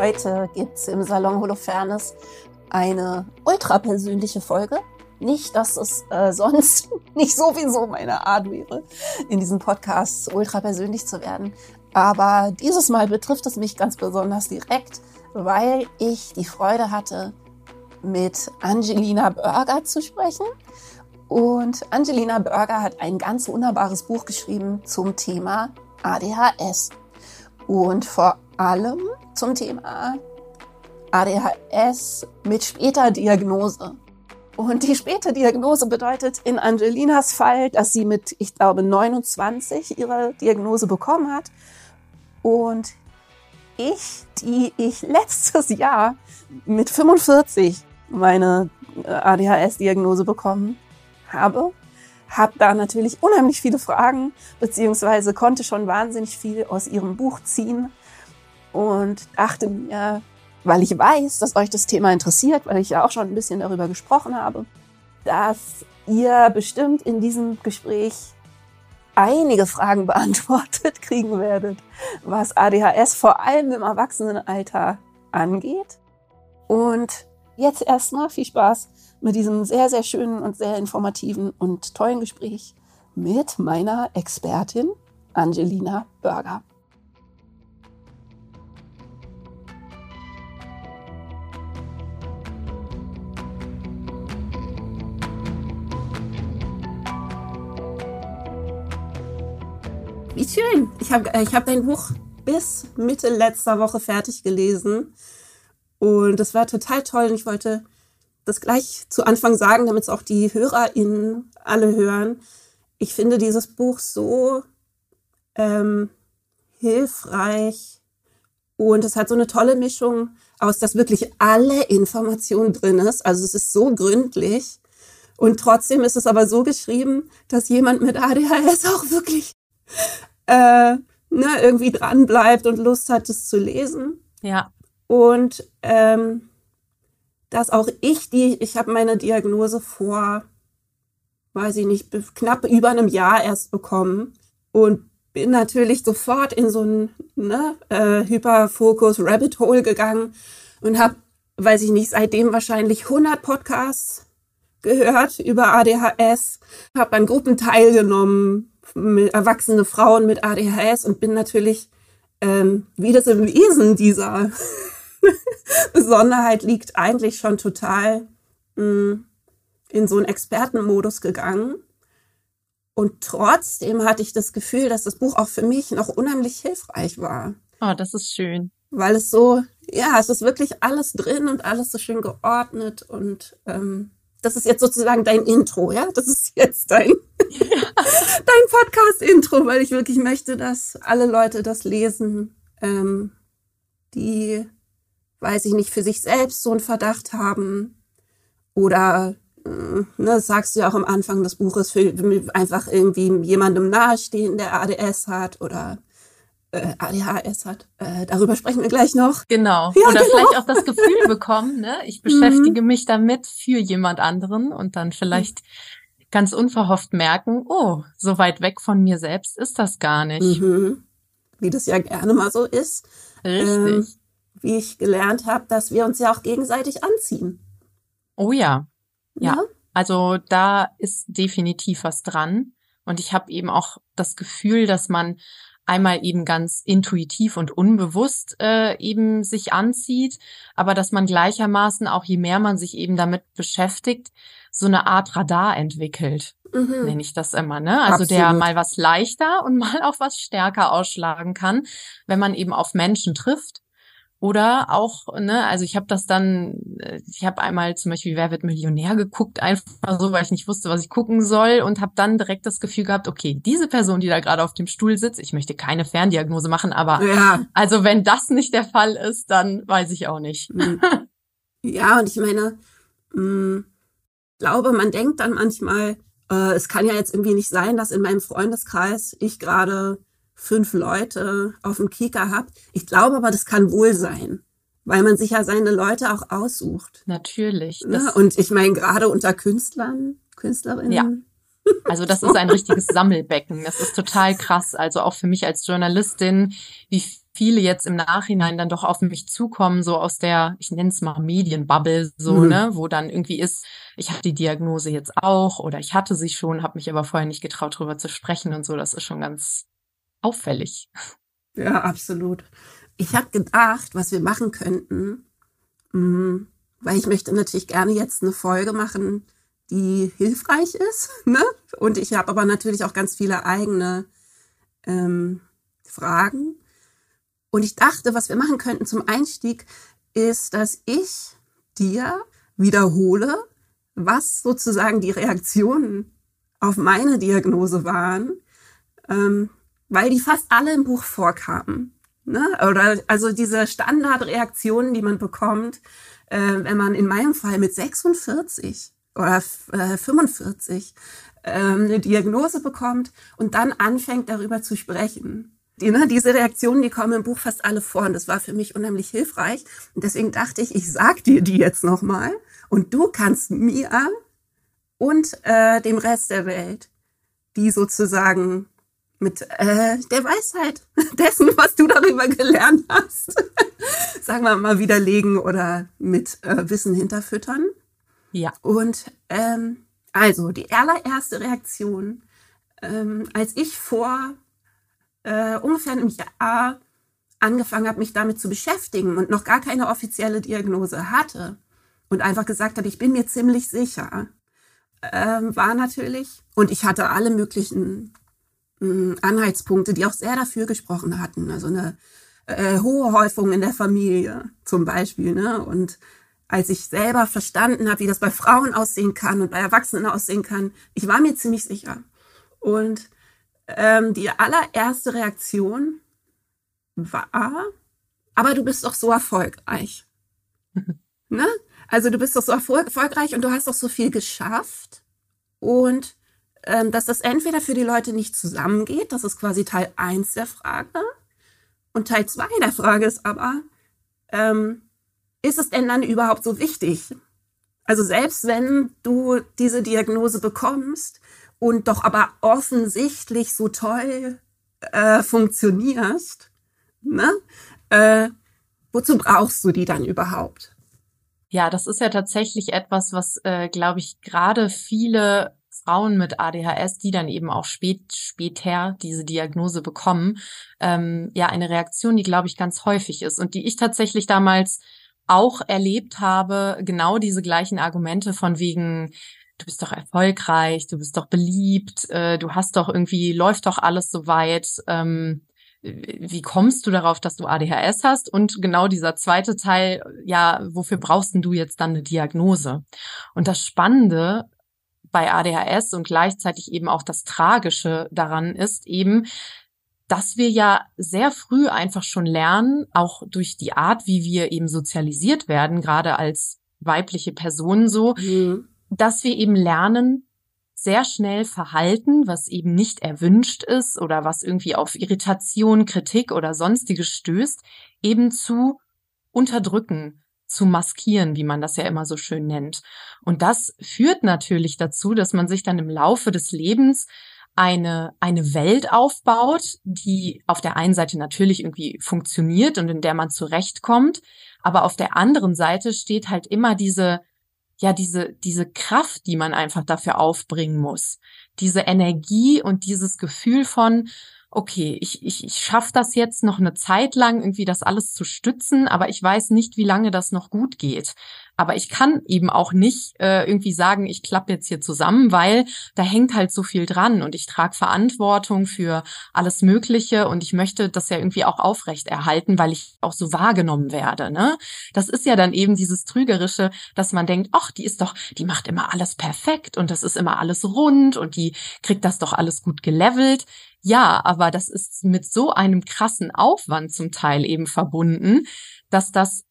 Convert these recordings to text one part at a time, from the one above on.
Heute gibt es im Salon Holofernes eine ultrapersönliche Folge. Nicht, dass es äh, sonst nicht sowieso meine Art wäre, in diesem Podcast ultrapersönlich zu werden. Aber dieses Mal betrifft es mich ganz besonders direkt, weil ich die Freude hatte, mit Angelina Burger zu sprechen. Und Angelina Burger hat ein ganz wunderbares Buch geschrieben zum Thema ADHS. Und vor allem zum Thema ADHS mit später Diagnose. Und die späte Diagnose bedeutet in Angelinas Fall, dass sie mit, ich glaube, 29 ihre Diagnose bekommen hat. Und ich, die ich letztes Jahr mit 45 meine äh, ADHS-Diagnose bekommen habe, habe da natürlich unheimlich viele Fragen, beziehungsweise konnte schon wahnsinnig viel aus ihrem Buch ziehen und dachte mir, weil ich weiß, dass euch das Thema interessiert, weil ich ja auch schon ein bisschen darüber gesprochen habe, dass ihr bestimmt in diesem Gespräch einige Fragen beantwortet kriegen werdet, was ADHS vor allem im Erwachsenenalter angeht. Und jetzt erstmal viel Spaß mit diesem sehr, sehr schönen und sehr informativen und tollen Gespräch mit meiner Expertin Angelina Burger. Wie schön. Ich habe äh, ich hab dein Buch bis Mitte letzter Woche fertig gelesen. Und das war total toll. Und ich wollte das gleich zu Anfang sagen, damit es auch die HörerInnen alle hören. Ich finde dieses Buch so ähm, hilfreich und es hat so eine tolle Mischung aus, dass wirklich alle Informationen drin ist. Also es ist so gründlich und trotzdem ist es aber so geschrieben, dass jemand mit ADHS auch wirklich äh, ne, irgendwie dran bleibt und Lust hat, es zu lesen. Ja. Und ähm, dass auch ich die, ich habe meine Diagnose vor, weiß ich nicht, knapp über einem Jahr erst bekommen und bin natürlich sofort in so ein ne, äh, Hyperfokus Rabbit Hole gegangen und habe, weiß ich nicht, seitdem wahrscheinlich 100 Podcasts gehört über ADHS, habe an Gruppen teilgenommen, erwachsene Frauen mit ADHS und bin natürlich, ähm, wie das im Wesen dieser Besonderheit liegt, eigentlich schon total mh, mm, in so einen Expertenmodus gegangen. Und trotzdem hatte ich das Gefühl, dass das Buch auch für mich noch unheimlich hilfreich war. Oh, das ist schön. Weil es so, ja, es ist wirklich alles drin und alles so schön geordnet und ähm, das ist jetzt sozusagen dein Intro, ja? Das ist jetzt dein, dein Podcast-Intro, weil ich wirklich möchte, dass alle Leute das lesen, ähm, die, weiß ich nicht, für sich selbst so einen Verdacht haben oder äh, ne, das sagst du ja auch am Anfang des Buches, für einfach irgendwie jemandem nahestehen, der ADS hat oder äh, ADHS hat. Äh, darüber sprechen wir gleich noch. Genau. Ja, Oder genau. vielleicht auch das Gefühl bekommen, ne? ich beschäftige mhm. mich damit für jemand anderen und dann vielleicht mhm. ganz unverhofft merken, oh, so weit weg von mir selbst ist das gar nicht. Mhm. Wie das ja gerne mal so ist. Richtig. Ähm, wie ich gelernt habe, dass wir uns ja auch gegenseitig anziehen. Oh ja. Ja. ja? Also da ist definitiv was dran. Und ich habe eben auch das Gefühl, dass man einmal eben ganz intuitiv und unbewusst äh, eben sich anzieht, aber dass man gleichermaßen auch je mehr man sich eben damit beschäftigt, so eine Art Radar entwickelt, mhm. nenne ich das immer, ne? Also Absolut. der mal was leichter und mal auch was stärker ausschlagen kann, wenn man eben auf Menschen trifft oder auch, ne, also ich habe das dann, äh, ich habe einmal zum Beispiel Wer wird Millionär geguckt, einfach so, weil ich nicht wusste, was ich gucken soll und habe dann direkt das Gefühl gehabt, okay, diese Person, die da gerade auf dem Stuhl sitzt, ich möchte keine Ferndiagnose machen, aber ja. also wenn das nicht der Fall ist, dann weiß ich auch nicht. Hm. Ja, und ich meine, mh, hm, glaube, man denkt dann manchmal, äh, es kann ja jetzt irgendwie nicht sein, dass in meinem Freundeskreis ich gerade fünf Leute auf dem Kika habt. Ich glaube aber, das kann wohl sein, weil man sich ja seine Leute auch aussucht. Natürlich. Ne? Und ich meine, gerade unter Künstlern, Künstlerinnen, ja. Also das ist ein richtiges Sammelbecken. Das ist total krass. Also auch für mich als Journalistin, wie viele jetzt im Nachhinein dann doch auf mich zukommen, so aus der, ich nenne es mal Medienbubble, so, mhm. ne, wo dann irgendwie ist, ich habe die Diagnose jetzt auch oder ich hatte sie schon, habe mich aber vorher nicht getraut, drüber zu sprechen und so. Das ist schon ganz auffällig. Ja, absolut. Ich habe gedacht, was wir machen könnten, mh, mm, weil ich möchte natürlich gerne jetzt eine Folge machen, die hilfreich ist. Ne? Und ich habe aber natürlich auch ganz viele eigene ähm, Fragen. Und ich dachte, was wir machen könnten zum Einstieg, ist, dass ich dir wiederhole, was sozusagen die Reaktionen auf meine Diagnose waren, ähm, weil die fast alle im Buch vorkamen. Ne? Oder also diese Standardreaktionen, die man bekommt, äh, wenn man in meinem Fall mit 46 oder äh, 45 äh, eine Diagnose bekommt und dann anfängt darüber zu sprechen die, ne, diese Reaktionen, die kommen im Buch fast alle vor und das war für mich unheimlich hilfreich. Und deswegen dachte ich, ich sag dir die jetzt nochmal und du kannst mir und äh, dem Rest der Welt die sozusagen mit äh, der Weisheit dessen, was du darüber gelernt hast, sagen wir mal, widerlegen oder mit äh, Wissen hinterfüttern. Ja. Und ähm, also die allererste Reaktion, ähm, als ich vor äh, ungefähr einem Jahr angefangen habe, mich damit zu beschäftigen und noch gar keine offizielle Diagnose hatte und einfach gesagt habe, ich bin mir ziemlich sicher, ähm, war natürlich, und ich hatte alle möglichen Anhaltspunkte, die auch sehr dafür gesprochen hatten. Also eine äh, hohe Häufung in der Familie zum Beispiel. Ne? Und als ich selber verstanden habe, wie das bei Frauen aussehen kann und bei Erwachsenen aussehen kann, ich war mir ziemlich sicher. Und ähm, die allererste Reaktion war, aber du bist doch so erfolgreich. ne? Also du bist doch so erfolgreich und du hast doch so viel geschafft. Und dass das entweder für die Leute nicht zusammengeht, das ist quasi Teil eins der Frage. Und Teil zwei der Frage ist aber, ähm, ist es denn dann überhaupt so wichtig? Also selbst wenn du diese Diagnose bekommst, und doch aber offensichtlich so toll äh, funktionierst, ne? Äh, wozu brauchst du die dann überhaupt? Ja, das ist ja tatsächlich etwas, was, äh, glaube ich, gerade viele Frauen mit ADHS, die dann eben auch spät, später diese Diagnose bekommen, ähm, ja, eine Reaktion, die, glaube ich, ganz häufig ist und die ich tatsächlich damals auch erlebt habe, genau diese gleichen Argumente von wegen, du bist doch erfolgreich, du bist doch beliebt, äh, du hast doch irgendwie, läuft doch alles so weit. Ähm, wie kommst du darauf, dass du ADHS hast? Und genau dieser zweite Teil, ja, wofür brauchst denn du jetzt dann eine Diagnose? Und das Spannende bei ADHS und gleichzeitig eben auch das Tragische daran ist eben, dass wir ja sehr früh einfach schon lernen, auch durch die Art, wie wir eben sozialisiert werden, gerade als weibliche Personen so, mhm. dass wir eben lernen, sehr schnell Verhalten, was eben nicht erwünscht ist oder was irgendwie auf Irritation, Kritik oder sonstiges stößt, eben zu unterdrücken, zu maskieren, wie man das ja immer so schön nennt. Und das führt natürlich dazu, dass man sich dann im Laufe des Lebens eine, eine Welt aufbaut, die auf der einen Seite natürlich irgendwie funktioniert und in der man zurechtkommt, aber auf der anderen Seite steht halt immer diese ja diese diese Kraft, die man einfach dafür aufbringen muss, diese Energie und dieses Gefühl von okay, ich, ich, ich schaffe das jetzt noch eine Zeit lang, irgendwie das alles zu stützen, aber ich weiß nicht, wie lange das noch gut geht. Aber ich kann eben auch nicht äh, irgendwie sagen, ich klappe jetzt hier zusammen, weil da hängt halt so viel dran und ich trage Verantwortung für alles Mögliche und ich möchte das ja irgendwie auch aufrecht erhalten, weil ich auch so wahrgenommen werde. Ne? Das ist ja dann eben dieses Trügerische, dass man denkt, ach, die ist doch, die macht immer alles perfekt und das ist immer alles rund und die kriegt das doch alles gut gelevelt. Ja, aber das ist mit so einem krassen Aufwand zum Teil eben verbunden, dass das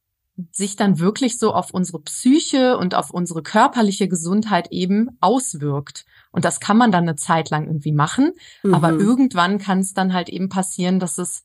sich dann wirklich so auf unsere Psyche und auf unsere körperliche Gesundheit eben auswirkt. Und das kann man dann eine Zeit lang irgendwie machen, mhm. aber irgendwann kann es dann halt eben passieren, dass es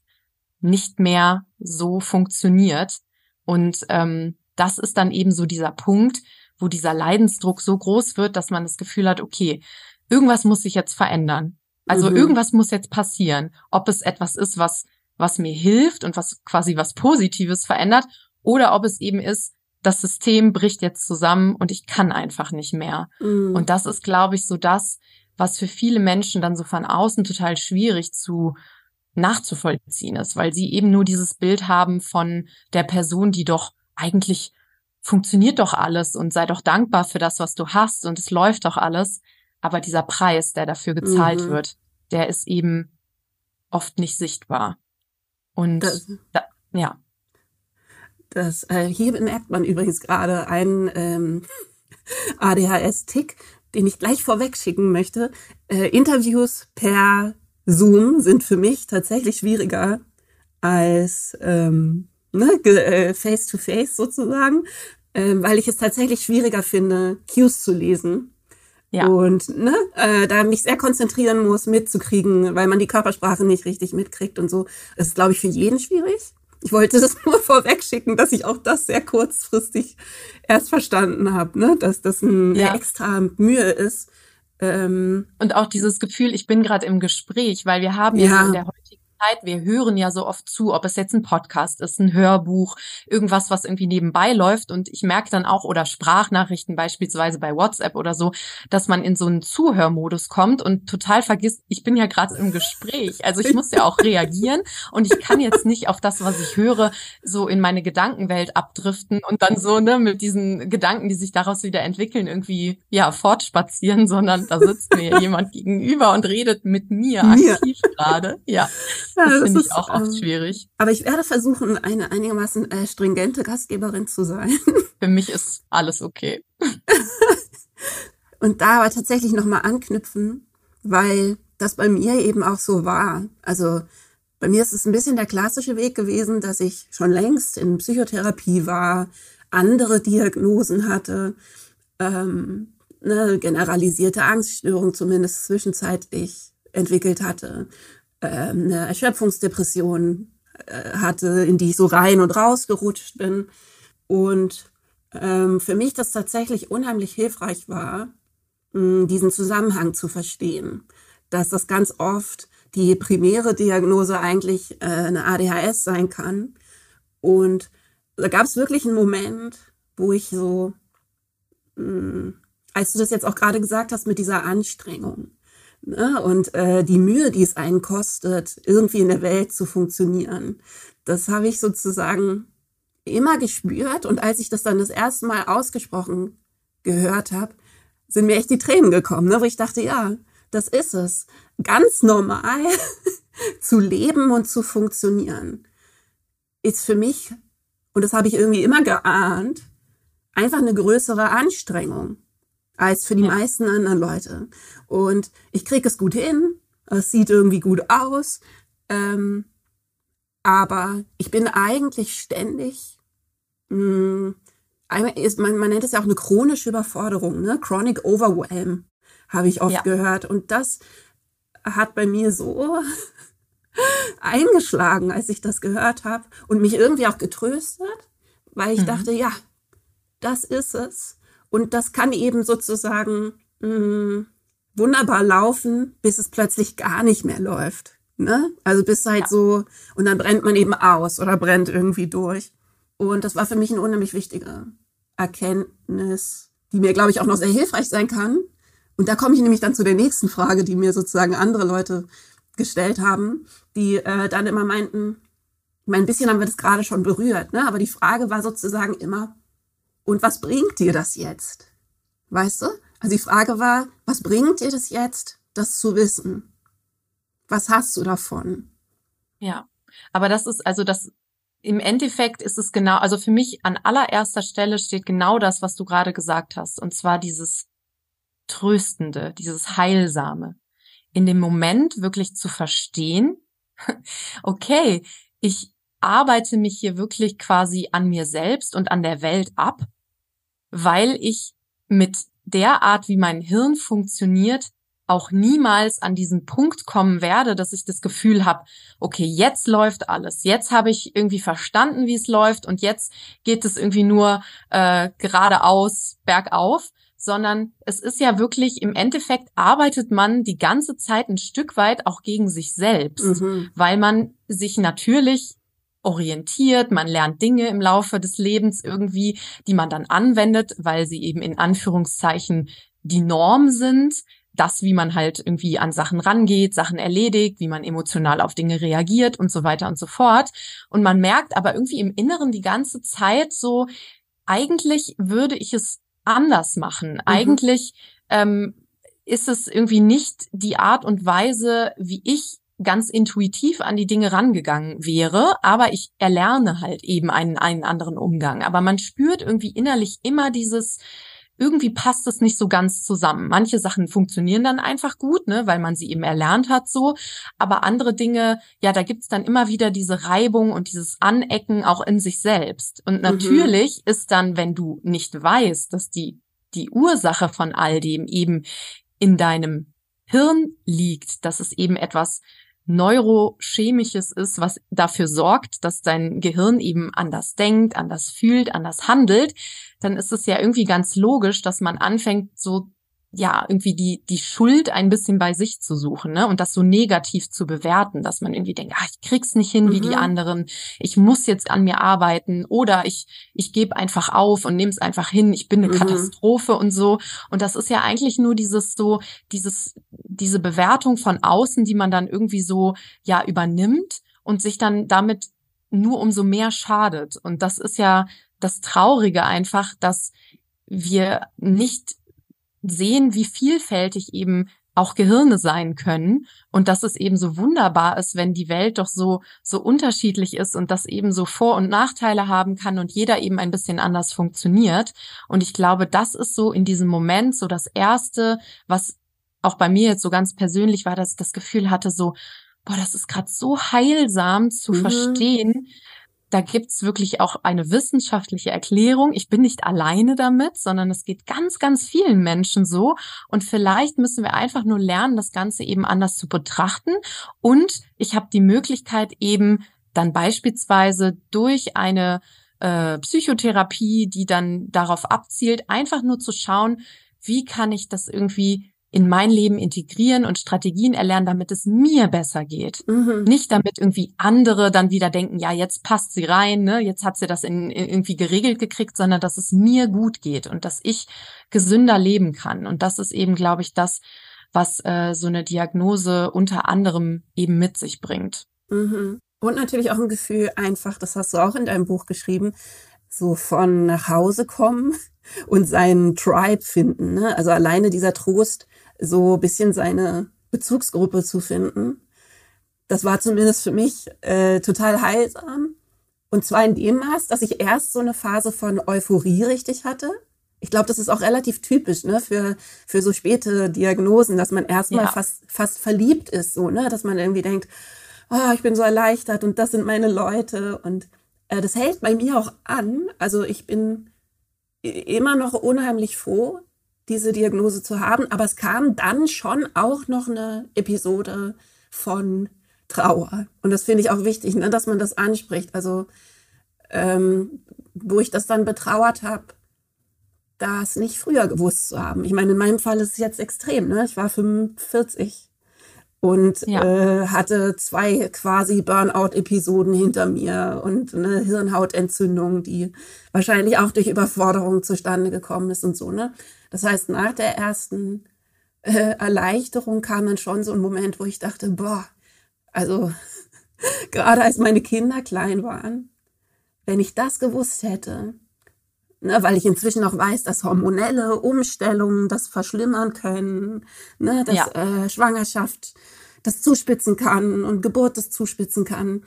nicht mehr so funktioniert. Und ähm, das ist dann eben so dieser Punkt, wo dieser Leidensdruck so groß wird, dass man das Gefühl hat, okay, irgendwas muss sich jetzt verändern. Also mhm. irgendwas muss jetzt passieren. Ob es etwas ist, was, was mir hilft und was quasi was Positives verändert oder ob es eben ist, das System bricht jetzt zusammen und ich kann einfach nicht mehr. Mhm. Und das ist, glaube ich, so das, was für viele Menschen dann so von außen total schwierig zu nachzuvollziehen ist, weil sie eben nur dieses Bild haben von der Person, die doch eigentlich funktioniert doch alles und sei doch dankbar für das, was du hast und es läuft doch alles. Aber dieser Preis, der dafür gezahlt mhm. wird, der ist eben oft nicht sichtbar. Und das, da, ja. Das, äh, hier bemerkt man übrigens gerade einen ähm, ADHS-Tick, den ich gleich vorweg schicken möchte. Äh, Interviews per Zoom sind für mich tatsächlich schwieriger als ähm, ne, äh, face to face sozusagen, äh, weil ich es tatsächlich schwieriger finde, Cues zu lesen. Ja. Und ne, äh, da mich sehr konzentrieren muss, mitzukriegen, weil man die Körpersprache nicht richtig mitkriegt und so. Das ist, glaube ich, für jeden schwierig. Ich wollte das nur vorweg schicken, dass ich auch das sehr kurzfristig erst verstanden habe, ne? dass das ein ja. extra Mühe ist. Ähm, und auch dieses Gefühl, ich bin gerade im Gespräch, weil wir haben ja, ja in der heutigen Zeit, wir hören ja so oft zu, ob es jetzt ein Podcast ist, ein Hörbuch, irgendwas, was irgendwie nebenbei läuft. Und ich merke dann auch, oder Sprachnachrichten beispielsweise bei WhatsApp oder so, dass man in so einen Zuhörmodus kommt und total vergisst, ich bin ja gerade im Gespräch. Also ich muss ja auch reagieren und ich kann jetzt nicht auf das, was ich höre, so in meine Gedankenwelt abdriften und dann so, ne, mit diesen Gedanken, die sich daraus wieder entwickeln, irgendwie, ja, fortspazieren, sondern da sitzt mir jemand gegenüber und redet mit mir aktiv gerade. Ja. Ja, das, das finde ich auch oft ähm, schwierig. Aber ich werde versuchen, eine einigermaßen äh, stringente Gastgeberin zu sein. Für mich ist alles okay. Und da aber tatsächlich nochmal anknüpfen, weil das bei mir eben auch so war. Also bei mir ist es ein bisschen der klassische Weg gewesen, dass ich schon längst in Psychotherapie war, andere Diagnosen hatte, ähm, eine generalisierte Angststörung zumindest zwischenzeitlich entwickelt hatte, eine Erschöpfungsdepression äh, hatte, in die ich so rein und raus gerutscht bin. Und ähm, für mich das tatsächlich unheimlich hilfreich war, diesen Zusammenhang zu verstehen, dass das ganz oft die primäre Diagnose eigentlich äh, eine ADHS sein kann. Und da gab es wirklich einen Moment, wo ich so, als du das jetzt auch gerade gesagt hast mit dieser Anstrengung, Ne? Und äh, die Mühe, die es einen kostet, irgendwie in der Welt zu funktionieren, das habe ich sozusagen immer gespürt. Und als ich das dann das erste Mal ausgesprochen gehört habe, sind mir echt die Tränen gekommen, ne? wo ich dachte, ja, das ist es. Ganz normal zu leben und zu funktionieren ist für mich, und das habe ich irgendwie immer geahnt, einfach eine größere Anstrengung als für die ja. meisten anderen Leute. Und ich kriege es gut hin, es sieht irgendwie gut aus, ähm, aber ich bin eigentlich ständig, mh, hm, ist, man, man nennt es ja auch eine chronische Überforderung, ne? Chronic Overwhelm, habe ich oft ja. gehört. Und das hat bei mir so eingeschlagen, als ich das gehört habe und mich irgendwie auch getröstet, weil ich mhm. dachte, ja, das ist es. Und das kann eben sozusagen mh, mm, wunderbar laufen, bis es plötzlich gar nicht mehr läuft. Ne? Also bis halt ja. so, und dann brennt man eben aus oder brennt irgendwie durch. Und das war für mich eine unheimlich wichtige Erkenntnis, die mir, glaube ich, auch noch sehr hilfreich sein kann. Und da komme ich nämlich dann zu der nächsten Frage, die mir sozusagen andere Leute gestellt haben, die äh, dann immer meinten, ich meine, ein bisschen haben wir das gerade schon berührt, ne? aber die Frage war sozusagen immer, und was bringt dir das jetzt? Weißt du? Also die Frage war, was bringt dir das jetzt, das zu wissen? Was hast du davon? Ja, aber das ist also das im Endeffekt ist es genau, also für mich an allererster Stelle steht genau das, was du gerade gesagt hast, und zwar dieses Tröstende, dieses Heilsame. In dem Moment wirklich zu verstehen, okay, ich arbeite mich hier wirklich quasi an mir selbst und an der Welt ab weil ich mit der Art, wie mein Hirn funktioniert, auch niemals an diesen Punkt kommen werde, dass ich das Gefühl habe, okay, jetzt läuft alles, jetzt habe ich irgendwie verstanden, wie es läuft und jetzt geht es irgendwie nur äh, geradeaus bergauf, sondern es ist ja wirklich im Endeffekt arbeitet man die ganze Zeit ein Stück weit auch gegen sich selbst, mhm. weil man sich natürlich orientiert, man lernt Dinge im Laufe des Lebens irgendwie, die man dann anwendet, weil sie eben in Anführungszeichen die Norm sind, das, wie man halt irgendwie an Sachen rangeht, Sachen erledigt, wie man emotional auf Dinge reagiert und so weiter und so fort. Und man merkt aber irgendwie im Inneren die ganze Zeit so, eigentlich würde ich es anders machen. Mhm. Eigentlich ähm, ist es irgendwie nicht die Art und Weise, wie ich ganz intuitiv an die Dinge rangegangen wäre, aber ich erlerne halt eben einen, einen anderen Umgang. Aber man spürt irgendwie innerlich immer dieses, irgendwie passt es nicht so ganz zusammen. Manche Sachen funktionieren dann einfach gut, ne, weil man sie eben erlernt hat so, aber andere Dinge, ja, da gibt's dann immer wieder diese Reibung und dieses Anecken auch in sich selbst. Und mhm. natürlich mhm. ist dann, wenn du nicht weißt, dass die die Ursache von all dem eben in deinem Hirn liegt, dass es eben etwas Neurochemisches ist, was dafür sorgt, dass dein Gehirn eben anders denkt, anders fühlt, anders handelt, dann ist es ja irgendwie ganz logisch, dass man anfängt, so ja, irgendwie die, die Schuld ein bisschen bei sich zu suchen, ne? Und das so negativ zu bewerten, dass man irgendwie denkt, ah, ich krieg's nicht hin mhm. wie die mhm. anderen, ich muss jetzt an mir arbeiten oder ich, ich gebe einfach auf und nehme es einfach hin, ich bin eine mhm. Katastrophe und so. Und das ist ja eigentlich nur dieses so, dieses, diese Bewertung von außen, die man dann irgendwie so, ja, übernimmt und sich dann damit nur umso mehr schadet. Und das ist ja das Traurige einfach, dass wir nicht sehen, wie vielfältig eben auch Gehirne sein können und dass es eben so wunderbar ist, wenn die Welt doch so so unterschiedlich ist und das eben so Vor- und Nachteile haben kann und jeder eben ein bisschen anders funktioniert und ich glaube, das ist so in diesem Moment so das erste, was auch bei mir jetzt so ganz persönlich war, dass ich das Gefühl hatte so boah, das ist gerade so heilsam zu mhm. verstehen, da gibt's wirklich auch eine wissenschaftliche Erklärung. Ich bin nicht alleine damit, sondern es geht ganz, ganz vielen Menschen so. Und vielleicht müssen wir einfach nur lernen, das Ganze eben anders zu betrachten. Und ich habe die Möglichkeit eben dann beispielsweise durch eine äh, Psychotherapie, die dann darauf abzielt, einfach nur zu schauen, wie kann ich das irgendwie in mein Leben integrieren und Strategien erlernen, damit es mir besser geht. Mhm. Nicht damit irgendwie andere dann wieder denken, ja, jetzt passt sie rein, ne, jetzt hat sie das in, in irgendwie geregelt gekriegt, sondern dass es mir gut geht und dass ich gesünder leben kann. Und das ist eben, glaube ich, das, was äh, so eine Diagnose unter anderem eben mit sich bringt. Mhm. Und natürlich auch ein Gefühl einfach, das hast du auch in deinem Buch geschrieben, so von nach Hause kommen und seinen Tribe finden. Ne? Also alleine dieser Trost, so bisschen seine Bezugsgruppe zu finden. Das war zumindest für mich äh, total heilsam. Und zwar in dem Maß, dass ich erst so eine Phase von Euphorie richtig hatte. Ich glaube, das ist auch relativ typisch ne, für, für so späte Diagnosen, dass man erstmal ja. fast, fast verliebt ist, so, ne, dass man irgendwie denkt, oh, ich bin so erleichtert und das sind meine Leute. Und äh, das hält bei mir auch an. Also ich bin immer noch unheimlich froh, diese Diagnose zu haben. Aber es kam dann schon auch noch eine Episode von Trauer. Und das finde ich auch wichtig, ne, dass man das anspricht. Also, ähm, wo ich das dann betrauert habe, das nicht früher gewusst zu haben. Ich meine, in meinem Fall ist es jetzt extrem. Ne? Ich war 45 und ja. äh, hatte zwei quasi Burnout-Episoden hinter mir und eine Hirnhautentzündung, die wahrscheinlich auch durch Überforderung zustande gekommen ist und so. Ne? Das heißt, nach der ersten äh, Erleichterung kam dann schon so ein Moment, wo ich dachte, boah, also gerade als meine Kinder klein waren, wenn ich das gewusst hätte, ne, weil ich inzwischen auch weiß, dass hormonelle Umstellungen das verschlimmern können, ne, dass ja. äh, Schwangerschaft das zuspitzen kann und Geburt das zuspitzen kann.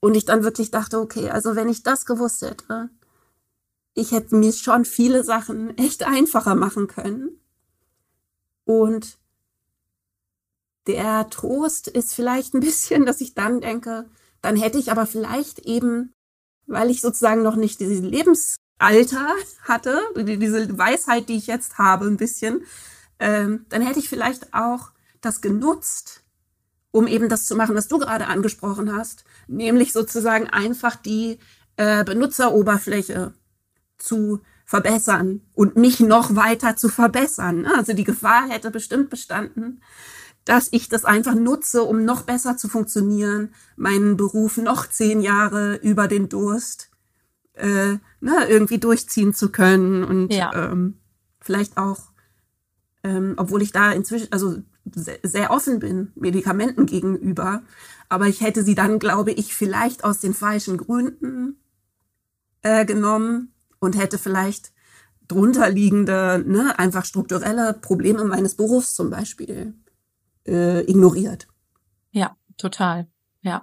Und ich dann wirklich dachte, okay, also wenn ich das gewusst hätte, ich hätte mir schon viele Sachen echt einfacher machen können. Und der Trost ist vielleicht ein bisschen, dass ich dann denke, dann hätte ich aber vielleicht eben, weil ich sozusagen noch nicht dieses Lebens Alter hatte, diese Weisheit, die ich jetzt habe, ein bisschen, ähm, dann hätte ich vielleicht auch das genutzt, um eben das zu machen, was du gerade angesprochen hast, nämlich sozusagen einfach die äh, Benutzeroberfläche zu verbessern und mich noch weiter zu verbessern. Also die Gefahr hätte bestimmt bestanden, dass ich das einfach nutze, um noch besser zu funktionieren, meinen Beruf noch zehn Jahre über den Durst äh, ne, irgendwie durchziehen zu können und ja. ähm, vielleicht auch, ähm, obwohl ich da inzwischen, also sehr, sehr offen bin, Medikamenten gegenüber, aber ich hätte sie dann, glaube ich, vielleicht aus den falschen Gründen äh, genommen und hätte vielleicht drunterliegende, ne, einfach strukturelle Probleme meines Berufs zum Beispiel äh, ignoriert. Ja, total. Ja.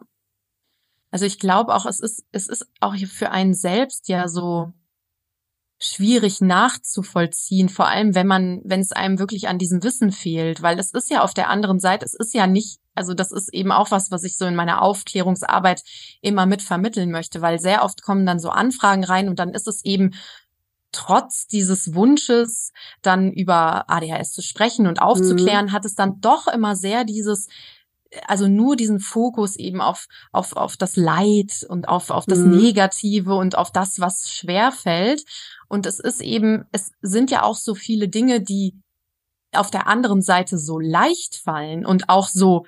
Also ich glaube auch, es ist, es ist auch für einen selbst ja so schwierig nachzuvollziehen, vor allem wenn man, wenn es einem wirklich an diesem Wissen fehlt, weil es ist ja auf der anderen Seite, es ist ja nicht, also das ist eben auch was, was ich so in meiner Aufklärungsarbeit immer mit vermitteln möchte, weil sehr oft kommen dann so Anfragen rein und dann ist es eben trotz dieses Wunsches, dann über ADHS zu sprechen und aufzuklären, mhm. hat es dann doch immer sehr dieses, also nur diesen Fokus eben auf, auf, auf das Leid und auf, auf das mhm. Negative und auf das, was schwer fällt. Und es ist eben, es sind ja auch so viele Dinge, die auf der anderen Seite so leicht fallen und auch so,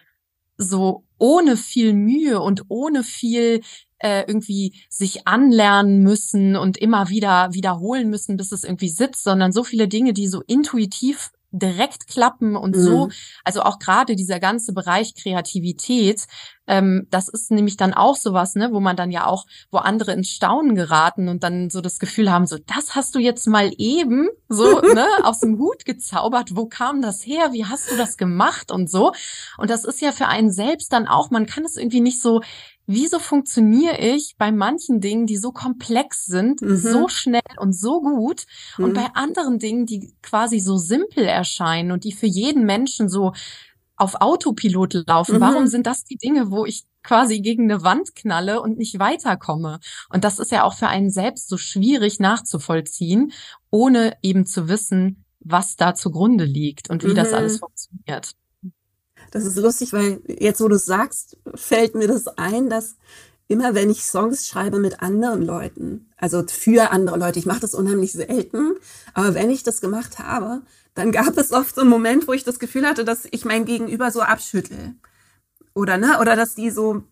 so ohne viel Mühe und ohne viel äh, irgendwie sich anlernen müssen und immer wieder wiederholen müssen, bis es irgendwie sitzt, sondern so viele Dinge, die so intuitiv direkt klappen und mhm. so, also auch gerade dieser ganze Bereich Kreativität, ähm, das ist nämlich dann auch sowas, ne, wo man dann ja auch, wo andere ins Staunen geraten und dann so das Gefühl haben, so, das hast du jetzt mal eben so, ne, aus dem Hut gezaubert, wo kam das her, wie hast du das gemacht und so. Und das ist ja für einen selbst dann auch, man kann es irgendwie nicht so wieso funktioniere ich bei manchen Dingen, die so komplex sind, mhm. so schnell und so gut mhm. und bei anderen Dingen, die quasi so simpel erscheinen und die für jeden Menschen so auf Autopilot laufen. Mhm. Warum sind das die Dinge, wo ich quasi gegen eine Wand knalle und nicht weiterkomme? Und das ist ja auch für einen selbst so schwierig nachzuvollziehen, ohne eben zu wissen, was da zugrunde liegt und wie das alles mhm. funktioniert. Das ist lustig, weil jetzt, wo du es sagst, fällt mir das ein, dass immer wenn ich Songs schreibe mit anderen Leuten, also für andere Leute, ich mache das unheimlich selten, aber wenn ich das gemacht habe, dann gab es oft so einen Moment, wo ich das Gefühl hatte, dass ich mein Gegenüber so abschüttel. Oder, ne, oder dass die so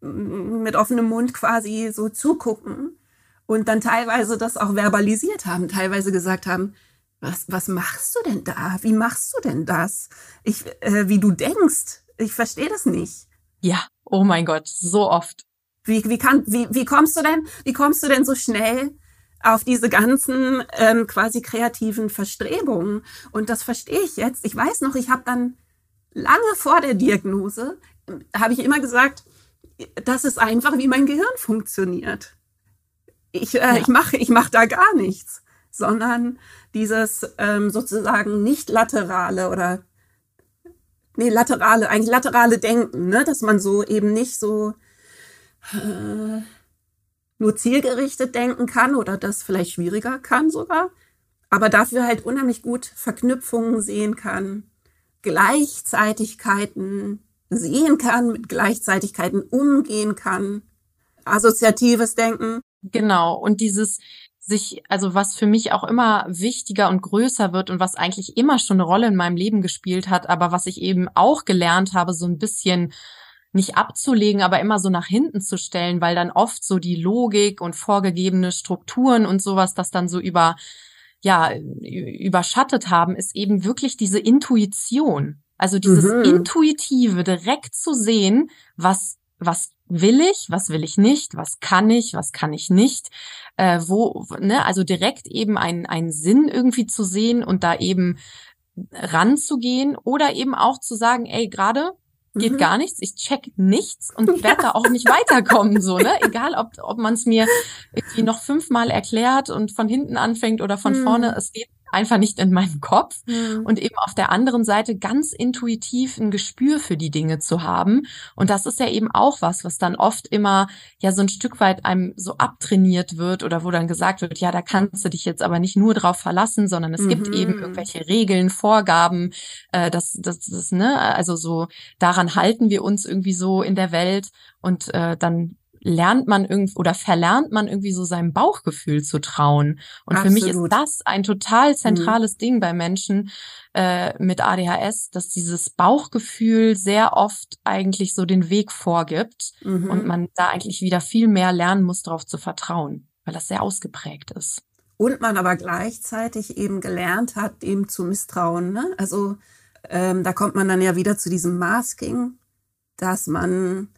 mit offenem Mund quasi so zugucken und dann teilweise das auch verbalisiert haben, teilweise gesagt haben, was, was machst du denn da? Wie machst du denn das? Ich, äh, wie du denkst. Ich verstehe das nicht. Ja, oh mein Gott, so oft. Wie, wie, kann, wie, wie kommst du denn, wie kommst du denn so schnell auf diese ganzen ähm, quasi kreativen Verstrebungen? Und das verstehe ich jetzt. Ich weiß noch, ich habe dann lange vor der Diagnose, habe ich immer gesagt, das ist einfach, wie mein Gehirn funktioniert. Ich, äh, ja. ich mache ich mach da gar nichts sondern dieses ähm, sozusagen nicht laterale oder nee, laterale, eigentlich laterale Denken, ne? dass man so eben nicht so äh, nur zielgerichtet denken kann oder das vielleicht schwieriger kann sogar, aber dafür halt unheimlich gut Verknüpfungen sehen kann, Gleichzeitigkeiten sehen kann, mit Gleichzeitigkeiten umgehen kann, assoziatives Denken. Genau, und dieses sich, also was für mich auch immer wichtiger und größer wird und was eigentlich immer schon eine Rolle in meinem Leben gespielt hat, aber was ich eben auch gelernt habe, so ein bisschen nicht abzulegen, aber immer so nach hinten zu stellen, weil dann oft so die Logik und vorgegebene Strukturen und sowas das dann so über, ja, überschattet haben, ist eben wirklich diese Intuition. Also dieses mhm. Intuitive, direkt zu sehen, was, was will ich, was will ich nicht, was kann ich, was kann ich nicht, äh, wo, ne, also direkt eben einen, einen Sinn irgendwie zu sehen und da eben ranzugehen oder eben auch zu sagen, ey, gerade geht mhm. gar nichts, ich check nichts und ja. werde da auch nicht weiterkommen, so, ne? Egal, ob, ob man es mir irgendwie noch fünfmal erklärt und von hinten anfängt oder von mhm. vorne, es geht einfach nicht in meinem Kopf mhm. und eben auf der anderen Seite ganz intuitiv ein Gespür für die Dinge zu haben. Und das ist ja eben auch was, was dann oft immer ja so ein Stück weit einem so abtrainiert wird oder wo dann gesagt wird, ja, da kannst du dich jetzt aber nicht nur drauf verlassen, sondern es mhm. gibt eben mhm. irgendwelche Regeln, Vorgaben, äh, das, das, das, ne, also so daran halten wir uns irgendwie so in der Welt und äh, dann lernt man irgendwie oder verlernt man irgendwie so seinem Bauchgefühl zu trauen. Und Absolut. für mich ist das ein total zentrales mhm. Ding bei Menschen äh, mit ADHS, dass dieses Bauchgefühl sehr oft eigentlich so den Weg vorgibt mhm. und man da eigentlich wieder viel mehr lernen muss, darauf zu vertrauen, weil das sehr ausgeprägt ist. Und man aber gleichzeitig eben gelernt hat, dem zu misstrauen. Ne? Also ähm, da kommt man dann ja wieder zu diesem Masking, dass man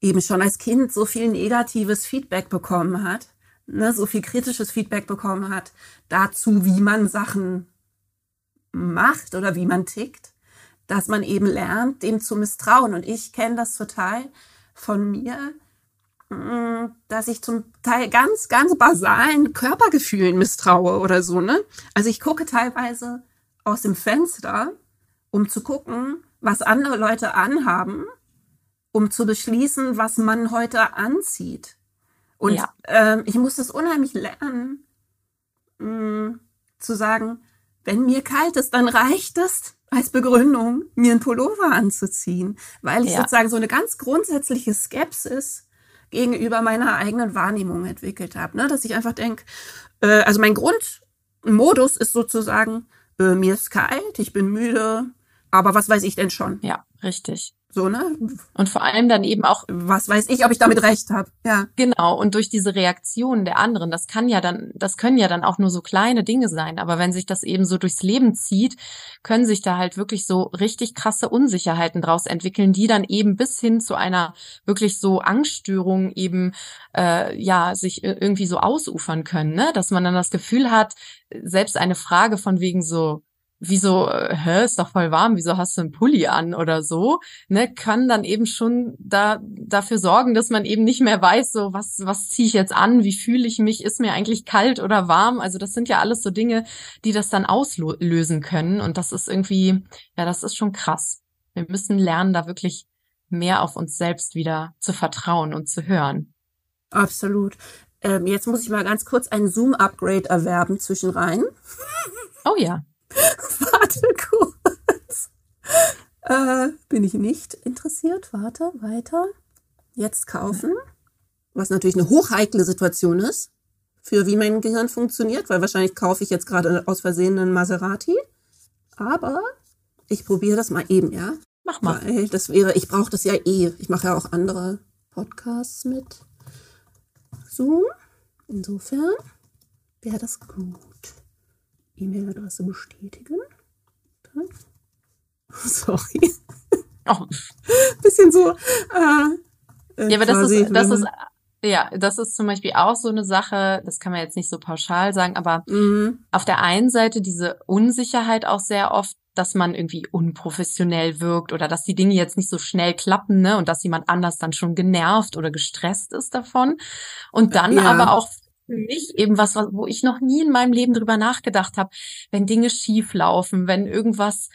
eben schon als Kind so viel negatives Feedback bekommen hat, ne, so viel kritisches Feedback bekommen hat dazu, wie man Sachen macht oder wie man tickt, dass man eben lernt, dem zu misstrauen. Und ich kenne das total von mir, mm, dass ich zum Teil ganz, ganz basalen Körpergefühlen misstraue oder so, ne? Also ich gucke teilweise aus dem Fenster, um zu gucken, was andere Leute anhaben um zu beschließen, was man heute anzieht. Und ja. ähm, ich muss das unheimlich lernen, mh, mm, zu sagen, wenn mir kalt ist, dann reicht es als Begründung, mir einen Pullover anzuziehen, weil ich ja. sozusagen so eine ganz grundsätzliche Skepsis gegenüber meiner eigenen Wahrnehmung entwickelt habe. Ne? Dass ich einfach denke, äh, also mein Grundmodus ist sozusagen, äh, mir ist kalt, ich bin müde, aber was weiß ich denn schon? Ja, richtig. So, ne? Und vor allem dann eben auch. Was weiß ich, ob ich damit recht habe. Ja. Genau. Und durch diese Reaktionen der anderen, das kann ja dann, das können ja dann auch nur so kleine Dinge sein. Aber wenn sich das eben so durchs Leben zieht, können sich da halt wirklich so richtig krasse Unsicherheiten draus entwickeln, die dann eben bis hin zu einer wirklich so Angststörung eben äh, ja sich irgendwie so ausufern können, ne? Dass man dann das Gefühl hat, selbst eine Frage von wegen so, wieso, äh, hä, ist doch voll warm, wieso hast du einen Pulli an oder so, ne, kann dann eben schon da dafür sorgen, dass man eben nicht mehr weiß, so was was ziehe ich jetzt an, wie fühle ich mich, ist mir eigentlich kalt oder warm, also das sind ja alles so Dinge, die das dann auslösen können und das ist irgendwie, ja, das ist schon krass. Wir müssen lernen, da wirklich mehr auf uns selbst wieder zu vertrauen und zu hören. Absolut. Ähm, jetzt muss ich mal ganz kurz ein Zoom-Upgrade erwerben zwischen rein. Oh ja. Warte kurz. Äh, bin ich nicht interessiert. Warte, weiter. Jetzt kaufen. Was natürlich eine hochheikle Situation ist, für wie mein Gehirn funktioniert, weil wahrscheinlich kaufe ich jetzt gerade aus Versehen einen Maserati. Aber ich probiere das mal eben, ja? Mach mal. Weil das wäre, ich brauche das ja eh. Ich mache ja auch andere Podcasts mit Zoom. Insofern wäre das gut. E-Mail-Adresse bestätigen. Dann. Sorry. Oh. Bisschen so. Äh, ja, aber das ist, das ist, ja, das ist zum Beispiel auch so eine Sache, das kann man jetzt nicht so pauschal sagen, aber mhm. auf der einen Seite diese Unsicherheit auch sehr oft, dass man irgendwie unprofessionell wirkt oder dass die Dinge jetzt nicht so schnell klappen, ne, und dass jemand anders dann schon genervt oder gestresst ist davon. Und dann ja. aber auch für mich eben was, wo ich noch nie in meinem Leben drüber nachgedacht habe, wenn Dinge schief laufen, wenn irgendwas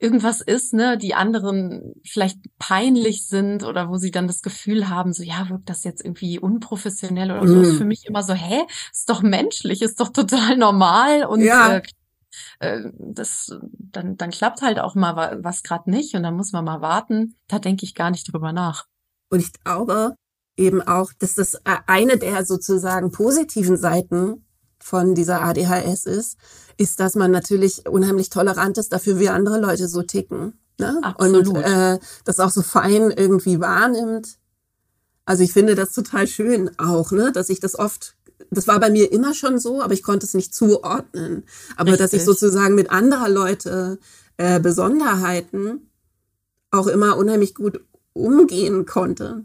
irgendwas ist, ne, die anderen vielleicht peinlich sind oder wo sie dann das Gefühl haben, so ja, wirkt das jetzt irgendwie unprofessionell oder so, mm. ist mhm. für mich immer so, hä, ist doch menschlich, ist doch total normal und ja. äh, äh das dann dann klappt halt auch mal was gerade nicht und dann muss man mal warten. Da denke ich gar nicht drüber nach. Und ich glaube, eben auch, dass das eine der sozusagen positiven Seiten von dieser ADHS ist, ist, dass man natürlich unheimlich tolerant ist dafür, wie andere Leute so ticken. Ne? Absolut. Und äh, das auch so fein irgendwie wahrnimmt. Also ich finde das total schön auch, ne, dass ich das oft, das war bei mir immer schon so, aber ich konnte es nicht zuordnen. Aber Richtig. dass ich sozusagen mit anderer Leute äh, Besonderheiten auch immer unheimlich gut umgehen konnte.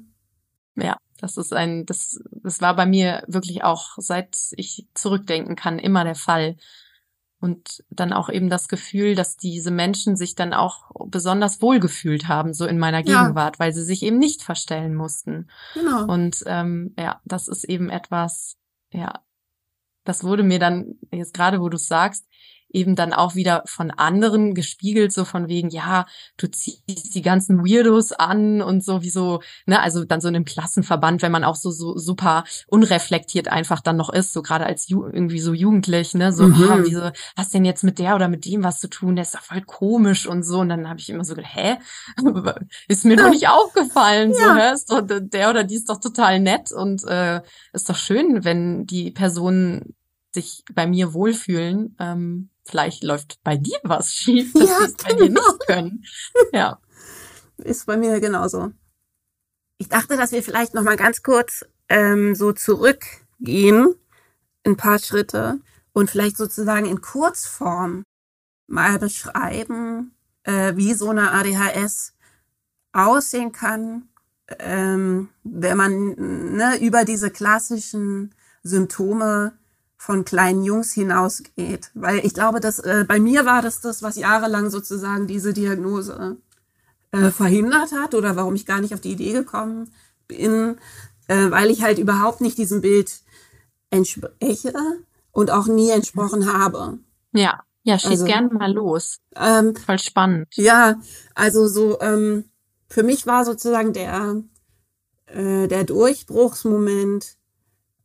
Ja, das ist ein, das, das war bei mir wirklich auch, seit ich zurückdenken kann, immer der Fall. Und dann auch eben das Gefühl, dass diese Menschen sich dann auch besonders wohlgefühlt haben, so in meiner Gegenwart, ja. weil sie sich eben nicht verstellen mussten. Genau. Und ähm, ja, das ist eben etwas, ja, das wurde mir dann, jetzt gerade wo du sagst, eben dann auch wieder von anderen gespiegelt, so von wegen, ja, du ziehst die ganzen Weirdos an und so wie so, ne, also dann so in einem Klassenverband, wenn man auch so, so super unreflektiert einfach dann noch ist, so gerade als Ju irgendwie so jugendlich, ne, so, mhm. ah, wieso, was denn jetzt mit der oder mit dem was zu tun, der ist doch voll komisch und so und dann habe ich immer so gedacht, hä, ist mir doch nicht aufgefallen, ja. so, hä, ist doch, der oder die ist doch total nett und äh, ist doch schön, wenn die Personen sich bei mir wohlfühlen. Ähm, vielleicht läuft bei dir was schief, dass ja, sie es bei dir nicht können. Ja. Ist bei mir genauso. Ich dachte, dass wir vielleicht noch mal ganz kurz ähm, so zurückgehen, ein paar Schritte und vielleicht sozusagen in Kurzform mal beschreiben, äh, wie so eine ADHS aussehen kann, ähm, wenn man ne, über diese klassischen Symptome von kleinen Jungs hinausgeht. Weil ich glaube, dass äh, bei mir war das das, was jahrelang sozusagen diese Diagnose äh, verhindert hat oder warum ich gar nicht auf die Idee gekommen bin, äh, weil ich halt überhaupt nicht diesem Bild entspreche und auch nie entsprochen habe. Ja, ja, schieß also, gerne mal los. Ähm, Voll spannend. Ja, also so ähm, für mich war sozusagen der äh, der Durchbruchsmoment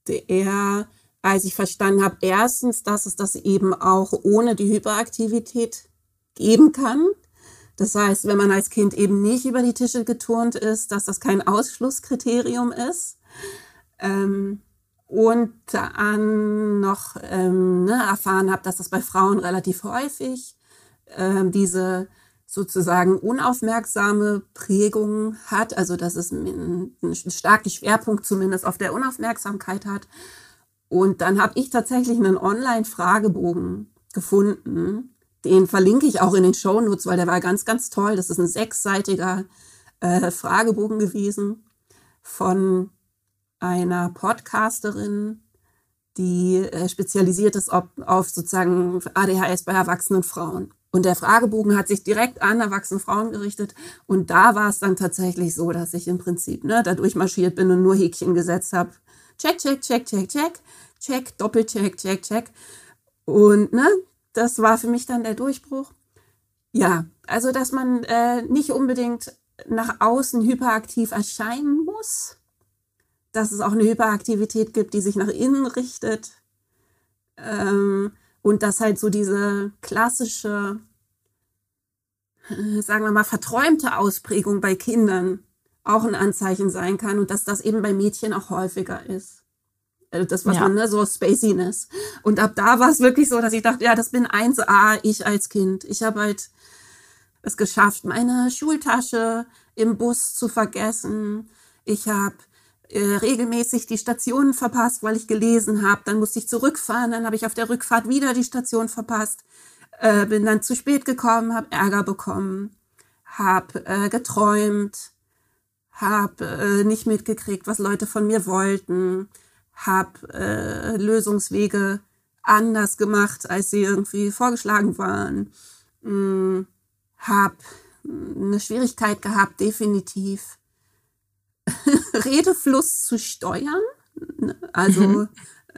der als ich verstanden habe, erstens, dass es das eben auch ohne die Hyperaktivität geben kann. Das heißt, wenn man als Kind eben nicht über die Tische geturnt ist, dass das kein Ausschlusskriterium ist. Ähm, und dann noch ähm, ne, erfahren habe, dass das bei Frauen relativ häufig ähm, diese sozusagen unaufmerksame Prägung hat, also dass es einen, starken Schwerpunkt zumindest auf der Unaufmerksamkeit hat und dann habe ich tatsächlich einen Online-Fragebogen gefunden. Den verlinke ich auch in den Show Notes, weil der war ganz, ganz toll. Das ist ein sechsseitiger äh, Fragebogen gewesen von einer Podcasterin, die äh, spezialisiert ist auf, auf sozusagen ADHS bei erwachsenen Frauen. Und der Fragebogen hat sich direkt an erwachsene Frauen gerichtet. Und da war es dann tatsächlich so, dass ich im Prinzip ne, da durchmarschiert bin und nur Häkchen gesetzt habe check, check, check, check, check, check, doppelcheck, check, check. Und ne, das war für mich dann der Durchbruch. Ja, also dass man äh, nicht unbedingt nach außen hyperaktiv erscheinen muss, dass es auch eine Hyperaktivität gibt, die sich nach innen richtet ähm, und dass halt so diese klassische, äh, sagen wir mal, verträumte Ausprägung bei Kindern auch ein Anzeichen sein kann und dass das eben bei Mädchen auch häufiger ist. Also das, was ja. man, ne, so Spaciness. Und ab da war es wirklich so, dass ich dachte, ja, das bin 1A, ich als Kind. Ich habe halt es geschafft, meine Schultasche im Bus zu vergessen. Ich habe äh, regelmäßig die Stationen verpasst, weil ich gelesen habe. Dann musste ich zurückfahren, dann habe ich auf der Rückfahrt wieder die Station verpasst. Äh, bin dann zu spät gekommen, habe Ärger bekommen, habe äh, geträumt, habe äh, nicht mitgekriegt, was Leute von mir wollten, habe äh, Lösungswege anders gemacht, als sie irgendwie vorgeschlagen waren, hm, habe eine Schwierigkeit gehabt, definitiv Redefluss zu steuern, ne? also mhm.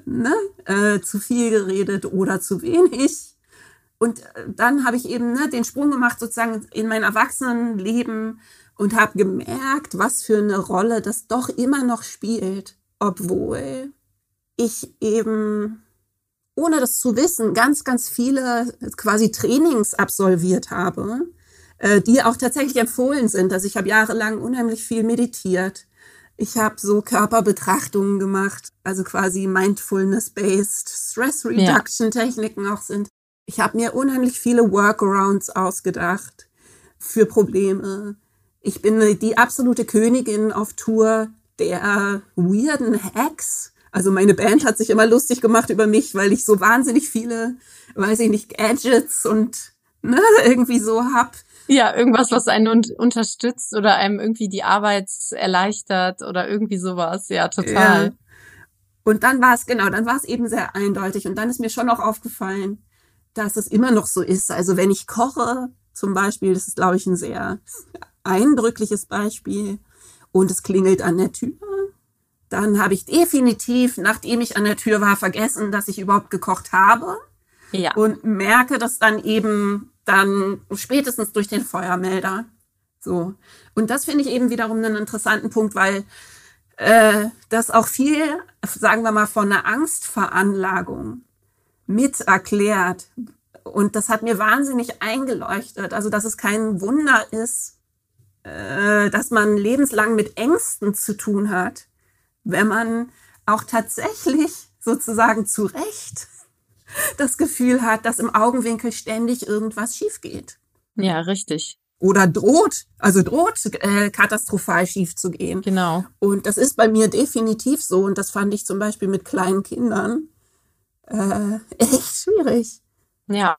ne, äh, zu viel geredet oder zu wenig. Und äh, dann habe ich eben ne, den Sprung gemacht sozusagen in mein Erwachsenenleben und habe gemerkt, was für eine Rolle das doch immer noch spielt, obwohl ich eben ohne das zu wissen ganz, ganz viele quasi Trainings absolviert habe, äh, die auch tatsächlich empfohlen sind. Also ich habe jahrelang unheimlich viel meditiert. Ich habe so Körperbetrachtungen gemacht, also quasi Mindfulness-based Stress Reduction Techniken auch sind. Ich habe mir unheimlich viele Workarounds ausgedacht für Probleme ich bin die absolute Königin auf Tour der weirden Hacks. Also meine Band hat sich immer lustig gemacht über mich, weil ich so wahnsinnig viele, weiß ich nicht, Gadgets und ne, irgendwie so hab. Ja, irgendwas, was einen un unterstützt oder einem irgendwie die Arbeit erleichtert oder irgendwie sowas. Ja, total. Ja. Und dann war es, genau, dann war es eben sehr eindeutig. Und dann ist mir schon auch aufgefallen, dass es immer noch so ist. Also wenn ich koche, zum Beispiel, das ist, glaube ich, ein sehr eindrückliches Beispiel und es klingelt an der Tür. Dann habe ich definitiv, nachdem ich an der Tür war, vergessen, dass ich überhaupt gekocht habe. ja. und merke das dann eben dann spätestens durch den Feuermelder. So. Und das finde ich eben wiederum einen interessanten Punkt, weil äh, das auch viel, sagen wir mal, von einer Angstveranlagung mit erklärt. Und das hat mir wahnsinnig eingeleuchtet. Also, dass es kein Wunder ist, äh, dass man lebenslang mit Ängsten zu tun hat, wenn man auch tatsächlich sozusagen zu Recht das Gefühl hat, dass im Augenwinkel ständig irgendwas schief geht. Ja, richtig. Oder droht, also droht äh, katastrophal schief zu gehen. Genau. Und das ist bei mir definitiv so. Und das fand ich zum Beispiel mit kleinen Kindern äh, echt schwierig. Ja,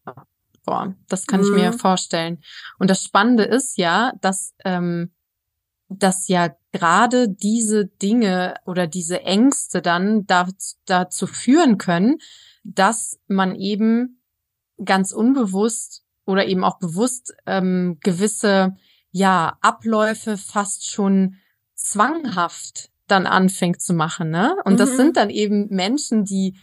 boah, das kann mhm. ich mir mhm. vorstellen. Und das Spannende ist ja, dass ähm, dass ja gerade diese Dinge oder diese Ängste dann dazu führen können, dass man eben ganz unbewusst oder eben auch bewusst ähm, gewisse ja Abläufe fast schon zwanghaft dann anfängt zu machen, ne? Und mhm. das sind dann eben Menschen, die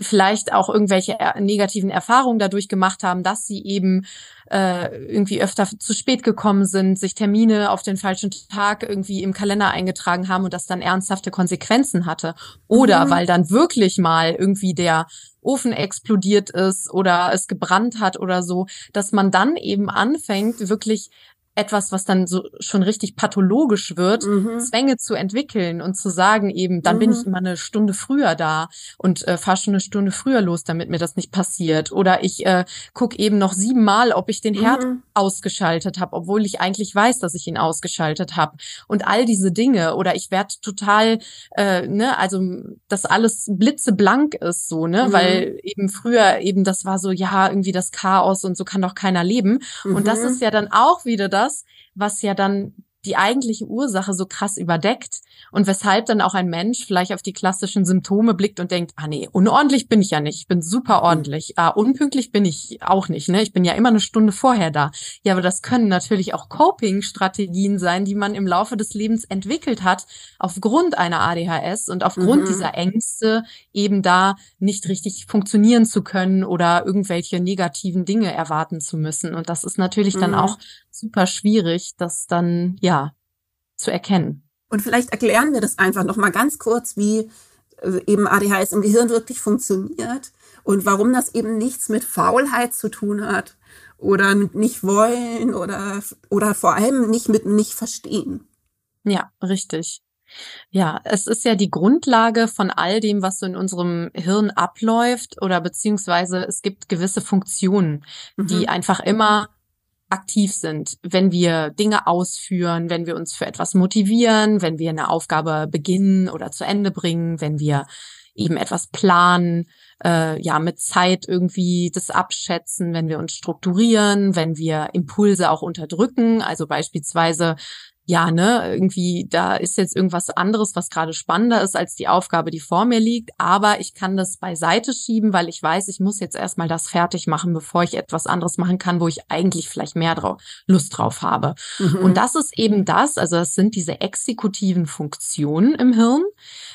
vielleicht auch irgendwelche negativen Erfahrungen dadurch gemacht haben, dass sie eben äh, irgendwie öfter zu spät gekommen sind, sich Termine auf den falschen Tag irgendwie im Kalender eingetragen haben und das dann ernsthafte Konsequenzen hatte. Oder mhm. weil dann wirklich mal irgendwie der Ofen explodiert ist oder es gebrannt hat oder so, dass man dann eben anfängt, wirklich etwas, was dann so schon richtig pathologisch wird, mhm. Zwänge zu entwickeln und zu sagen eben, dann mhm. bin ich mhm. immer eine Stunde früher da und äh, fahre schon eine Stunde früher los, damit mir das nicht passiert. Oder ich äh, gucke eben noch siebenmal, ob ich den Herd mhm. ausgeschaltet habe, obwohl ich eigentlich weiß, dass ich ihn ausgeschaltet habe. Und all diese Dinge. Oder ich werde total, äh, ne, also dass alles blitzeblank ist so, ne, weil mhm. eben früher eben das war so, ja, irgendwie das Chaos und so kann doch keiner leben. Und das mhm. ist ja dann auch wieder das, das, was ja dann die eigentliche Ursache so krass überdeckt und weshalb dann auch ein Mensch vielleicht auf die klassischen Symptome blickt und denkt, ah nee, unordentlich bin ich ja nicht, ich bin super ordentlich. Ah, unpünktlich bin ich auch nicht, ne? Ich bin ja immer eine Stunde vorher da. Ja, aber das können natürlich auch Coping-Strategien sein, die man im Laufe des Lebens entwickelt hat, aufgrund einer ADHS und aufgrund mhm. dieser Ängste eben da nicht richtig funktionieren zu können oder irgendwelche negativen Dinge erwarten zu müssen. Und das ist natürlich mhm. dann auch super schwierig, das dann, ja, zu erkennen. Und vielleicht erklären wir das einfach noch mal ganz kurz, wie äh, eben ADHS im Gehirn wirklich funktioniert und warum das eben nichts mit Faulheit zu tun hat oder mit nicht wollen oder, oder vor allem nicht mit nicht verstehen. Ja, richtig. Ja, es ist ja die Grundlage von all dem, was so in unserem Hirn abläuft oder beziehungsweise es gibt gewisse Funktionen, mhm. die einfach immer aktiv sind, wenn wir Dinge ausführen, wenn wir uns für etwas motivieren, wenn wir eine Aufgabe beginnen oder zu Ende bringen, wenn wir eben etwas planen, äh, ja, mit Zeit irgendwie das abschätzen, wenn wir uns strukturieren, wenn wir Impulse auch unterdrücken, also beispielsweise ja, ne, irgendwie, da ist jetzt irgendwas anderes, was gerade spannender ist als die Aufgabe, die vor mir liegt, aber ich kann das beiseite schieben, weil ich weiß, ich muss jetzt erstmal das fertig machen, bevor ich etwas anderes machen kann, wo ich eigentlich vielleicht mehr drauf, Lust drauf habe. Mhm. Und das ist eben das, also das sind diese exekutiven Funktionen im Hirn,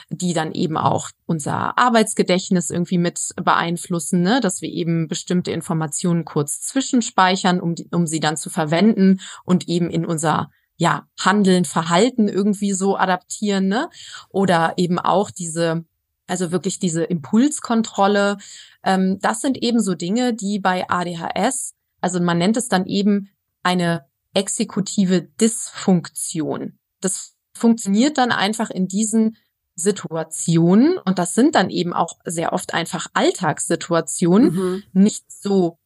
die dann eben auch unser Arbeitsgedächtnis irgendwie mit beeinflussen, ne? dass wir eben bestimmte Informationen kurz zwischenspeichern, um, die, um sie dann zu verwenden und eben in unser ja, Handeln, Verhalten irgendwie so adaptieren, ne? Oder eben auch diese, also wirklich diese Impulskontrolle. Ähm, das sind eben so Dinge, die bei ADHS, also man nennt es dann eben eine exekutive Dysfunktion. Das funktioniert dann einfach in diesen Situationen und das sind dann eben auch sehr oft einfach Alltagssituationen, mhm. nicht so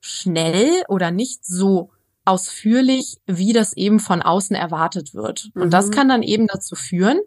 schnell oder nicht so ausführlich, wie das eben von außen erwartet wird. Und mhm. das kann dann eben dazu führen,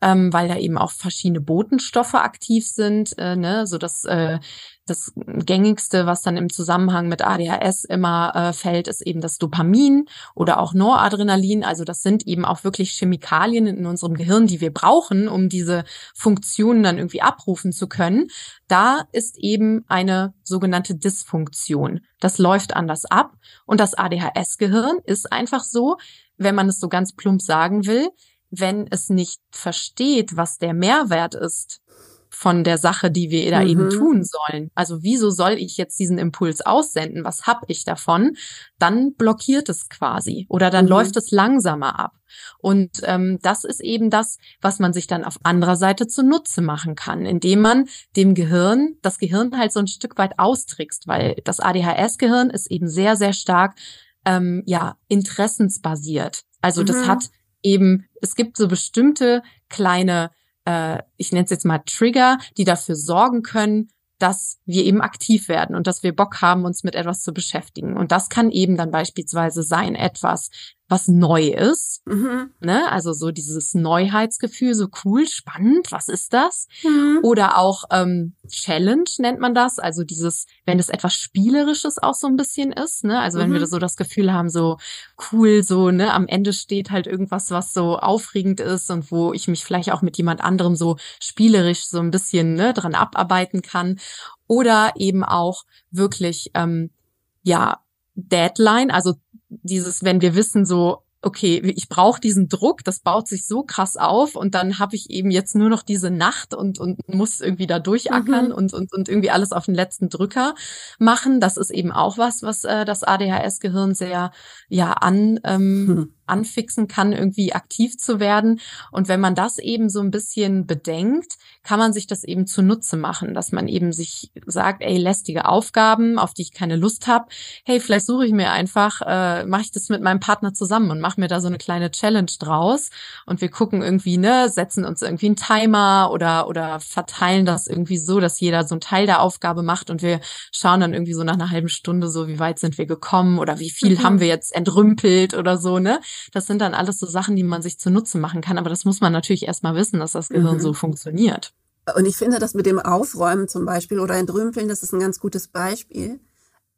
ähm, weil da eben auch verschiedene Botenstoffe aktiv sind, äh, ne, so dass äh, das gängigste, was dann im Zusammenhang mit ADHS immer äh, fällt, ist eben das Dopamin oder auch Noradrenalin. Also das sind eben auch wirklich Chemikalien in unserem Gehirn, die wir brauchen, um diese Funktionen dann irgendwie abrufen zu können. Da ist eben eine sogenannte Dysfunktion. Das läuft anders ab. Und das ADHS-Gehirn ist einfach so, wenn man es so ganz plump sagen will, wenn es nicht versteht, was der Mehrwert ist von der Sache, die wir da mhm. eben tun sollen. Also wieso soll ich jetzt diesen Impuls aussenden? Was hab ich davon? Dann blockiert es quasi oder dann mhm. läuft es langsamer ab. Und ähm, das ist eben das, was man sich dann auf anderer Seite zunutze machen kann, indem man dem Gehirn, das Gehirn halt so ein Stück weit austrickst, weil das ADHS-Gehirn ist eben sehr, sehr stark ähm, ja interessensbasiert. Also mhm. das hat eben, es gibt so bestimmte kleine äh, ich nenne es jetzt mal Trigger, die dafür sorgen können, dass wir eben aktiv werden und dass wir Bock haben, uns mit etwas zu beschäftigen. Und das kann eben dann beispielsweise sein etwas, was neu ist. Mhm. Ne? Also so dieses Neuheitsgefühl, so cool, spannend, was ist das? Mhm. Oder auch ähm, Challenge nennt man das, also dieses, wenn es etwas Spielerisches auch so ein bisschen ist, ne? Also wenn mhm. wir so das Gefühl haben, so cool, so, ne, am Ende steht halt irgendwas, was so aufregend ist und wo ich mich vielleicht auch mit jemand anderem so spielerisch so ein bisschen ne, dran abarbeiten kann. Oder eben auch wirklich, ähm, ja, Deadline, also dieses, wenn wir wissen, so, okay, ich brauche diesen Druck, das baut sich so krass auf und dann habe ich eben jetzt nur noch diese Nacht und, und muss irgendwie da durchackern mhm. und, und, und irgendwie alles auf den letzten Drücker machen. Das ist eben auch was, was äh, das ADHS-Gehirn sehr ja an ähm, mhm anfixen kann, irgendwie aktiv zu werden. Und wenn man das eben so ein bisschen bedenkt, kann man sich das eben zunutze machen, dass man eben sich sagt, ey, lästige Aufgaben, auf die ich keine Lust habe, hey, vielleicht suche ich mir einfach, äh, mache ich das mit meinem Partner zusammen und mache mir da so eine kleine Challenge draus. Und wir gucken irgendwie, ne, setzen uns irgendwie einen Timer oder, oder verteilen das irgendwie so, dass jeder so einen Teil der Aufgabe macht und wir schauen dann irgendwie so nach einer halben Stunde so, wie weit sind wir gekommen oder wie viel mhm. haben wir jetzt entrümpelt oder so, ne? Das sind dann alles so Sachen, die man sich zunutze machen kann. Aber das muss man natürlich erstmal wissen, dass das Gehirn mhm. so funktioniert. Und ich finde das mit dem Aufräumen zum Beispiel oder Entrümpeln, das ist ein ganz gutes Beispiel.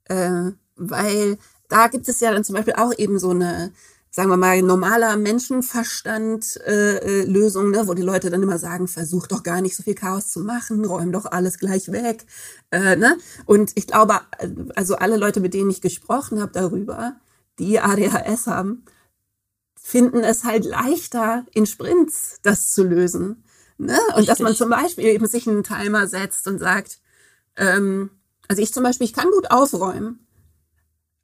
Äh, weil da gibt es ja dann zum Beispiel auch eben so eine, sagen wir mal, normaler Menschenverstand äh, äh, ne, wo die Leute dann immer sagen, versuch doch gar nicht so viel Chaos zu machen, räum doch alles gleich weg. Äh, ne? Und ich glaube, also alle Leute, mit denen ich gesprochen habe darüber, die ADHS haben, finden es halt leichter, in Sprints das zu lösen. Ne? Und Richtig. dass man zum Beispiel eben sich einen Timer setzt und sagt, ähm, also ich zum Beispiel, ich kann gut aufräumen,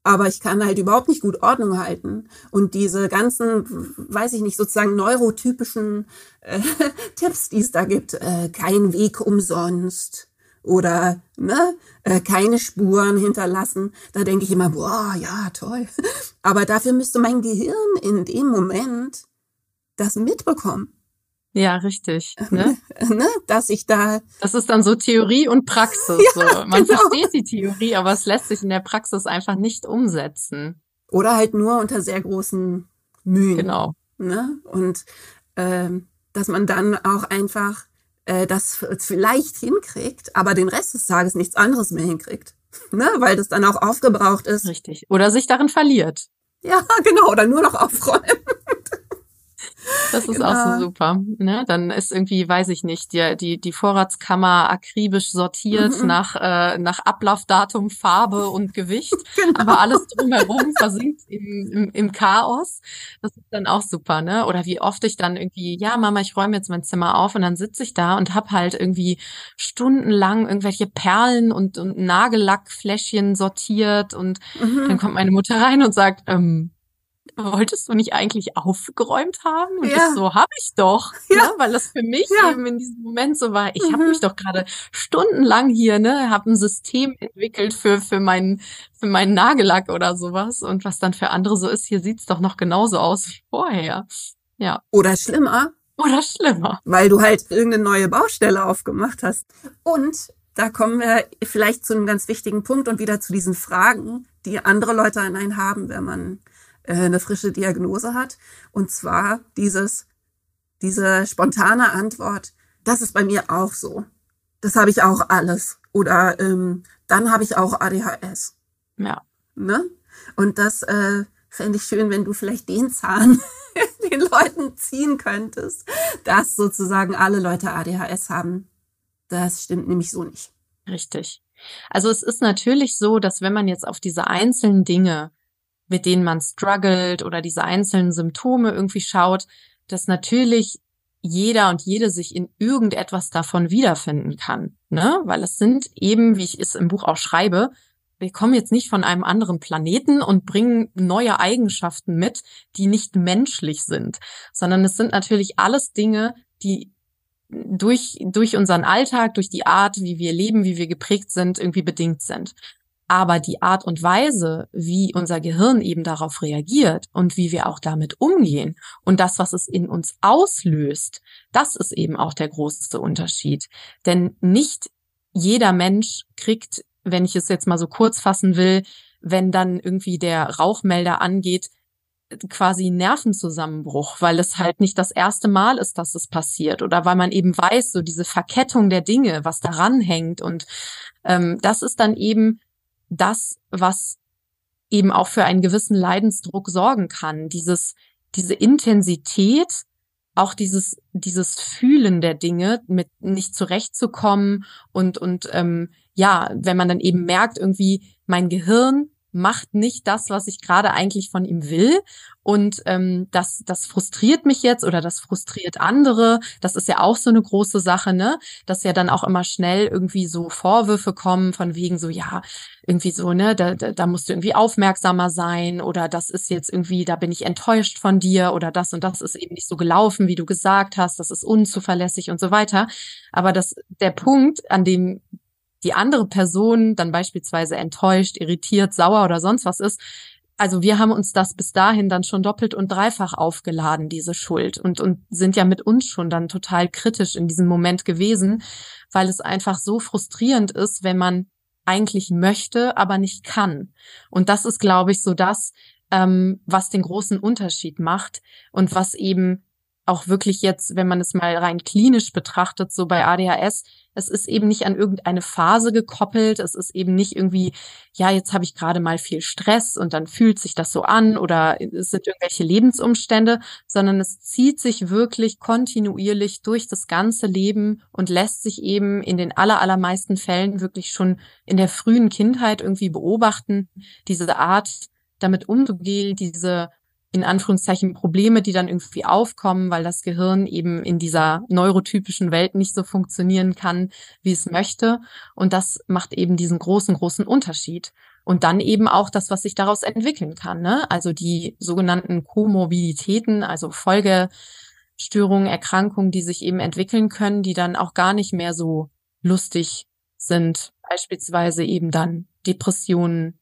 aber ich kann halt überhaupt nicht gut Ordnung halten. Und diese ganzen, weiß ich nicht, sozusagen neurotypischen äh, Tipps, die es da gibt, äh, kein Weg umsonst, oder ne, äh, keine Spuren hinterlassen. Da denke ich immer, boah, ja, toll. Aber dafür müsste mein Gehirn in dem Moment das mitbekommen. Ja, richtig. Ne? ne? Dass ich da. Das ist dann so Theorie und Praxis. ja, so. Man genau. versteht die Theorie, aber es lässt sich in der Praxis einfach nicht umsetzen. Oder halt nur unter sehr großen Mühen. Genau. Ne? Und ähm, dass man dann auch einfach äh, das vielleicht hinkriegt, aber den Rest des Tages nichts anderes mehr hinkriegt. Ne? Weil das dann auch aufgebraucht ist. Richtig. Oder sich darin verliert. Ja, genau. Oder nur noch aufräumen. Das ist genau. auch so genau. super. Ne? Dann ist irgendwie, weiß ich nicht, die, die, die Vorratskammer akribisch sortiert mhm. nach, äh, nach Ablaufdatum, Farbe und Gewicht. Genau. Aber alles drumherum versinkt im, im, im Chaos. Das ist dann auch super, ne? Oder wie oft ich dann irgendwie, ja, Mama, ich räume jetzt mein Zimmer auf und dann sitze ich da und hab halt irgendwie stundenlang irgendwelche Perlen und, und Nagellackfläschchen sortiert und mhm. dann kommt meine Mutter rein und sagt, ähm, wolltest du nicht eigentlich aufgeräumt haben? Und ja. ich so, hab ich doch, ja. ne? weil das für mich ja. eben in diesem Moment so war, ich mhm. habe mich doch gerade stundenlang hier, ne, habe ein System entwickelt für für meinen für meinen Nagellack oder sowas und was dann für andere so ist, hier sieht's doch noch genauso aus wie vorher. Ja. Oder schlimmer. Oder schlimmer. Weil du halt irgendeine neue Baustelle aufgemacht hast. Und da kommen wir vielleicht zu einem ganz wichtigen Punkt und wieder zu diesen Fragen, die andere Leute an einen haben, wenn man eine frische Diagnose hat. Und zwar dieses, diese spontane Antwort, das ist bei mir auch so. Das habe ich auch alles. Oder ähm, dann habe ich auch ADHS. Ja. Ne? Und das äh, fände ich schön, wenn du vielleicht den Zahn den Leuten ziehen könntest, dass sozusagen alle Leute ADHS haben. Das stimmt nämlich so nicht. Richtig. Also es ist natürlich so, dass wenn man jetzt auf diese einzelnen Dinge mit denen man struggelt oder diese einzelnen Symptome irgendwie schaut, dass natürlich jeder und jede sich in irgendetwas davon wiederfinden kann, ne? Weil es sind eben, wie ich es im Buch auch schreibe, wir kommen jetzt nicht von einem anderen Planeten und bringen neue Eigenschaften mit, die nicht menschlich sind, sondern es sind natürlich alles Dinge, die durch, durch unseren Alltag, durch die Art, wie wir leben, wie wir geprägt sind, irgendwie bedingt sind. Aber die Art und Weise, wie unser Gehirn eben darauf reagiert und wie wir auch damit umgehen und das, was es in uns auslöst, das ist eben auch der große Unterschied. Denn nicht jeder Mensch kriegt, wenn ich es jetzt mal so kurz fassen will, wenn dann irgendwie der Rauchmelder angeht, quasi Nervenzusammenbruch, weil es halt nicht das erste Mal ist, dass es passiert oder weil man eben weiß, so diese Verkettung der Dinge, was daran hängt und ähm, das ist dann eben das, was eben auch für einen gewissen Leidensdruck sorgen kann. Dieses, diese Intensität, auch dieses, dieses Fühlen der Dinge, mit nicht zurechtzukommen und, und ähm, ja, wenn man dann eben merkt, irgendwie, mein Gehirn macht nicht das, was ich gerade eigentlich von ihm will. Und ähm, das, das frustriert mich jetzt oder das frustriert andere. Das ist ja auch so eine große Sache, ne? Dass ja dann auch immer schnell irgendwie so Vorwürfe kommen von wegen so, ja, irgendwie so, ne, da, da, musst du irgendwie aufmerksamer sein oder das ist jetzt irgendwie, da bin ich enttäuscht von dir oder das und das ist eben nicht so gelaufen, wie du gesagt hast, das ist unzuverlässig und so weiter. Aber das, der Punkt, an dem die andere Person dann beispielsweise enttäuscht, irritiert, sauer oder sonst was ist, also wir haben uns das bis dahin dann schon doppelt und dreifach aufgeladen, diese Schuld, und, und sind ja mit uns schon dann total kritisch in diesem Moment gewesen, weil es einfach so frustrierend ist, wenn man eigentlich möchte, aber nicht kann. Und das ist, glaube ich, so das, ähm, was den großen Unterschied macht und was eben auch wirklich jetzt, wenn man es mal rein klinisch betrachtet, so bei ADHS, es ist eben nicht an irgendeine Phase gekoppelt, es ist eben nicht irgendwie, ja, jetzt habe ich gerade mal viel Stress und dann fühlt sich das so an oder es sind irgendwelche Lebensumstände, sondern es zieht sich wirklich kontinuierlich durch das ganze Leben und lässt sich eben in den allermeisten Fällen wirklich schon in der frühen Kindheit irgendwie beobachten, diese Art damit umzugehen, diese in Anführungszeichen Probleme, die dann irgendwie aufkommen, weil das Gehirn eben in dieser neurotypischen Welt nicht so funktionieren kann, wie es möchte. Und das macht eben diesen großen, großen Unterschied. Und dann eben auch das, was sich daraus entwickeln kann. Ne? Also die sogenannten Komorbiditäten, also Folgestörungen, Erkrankungen, die sich eben entwickeln können, die dann auch gar nicht mehr so lustig sind. Beispielsweise eben dann Depressionen,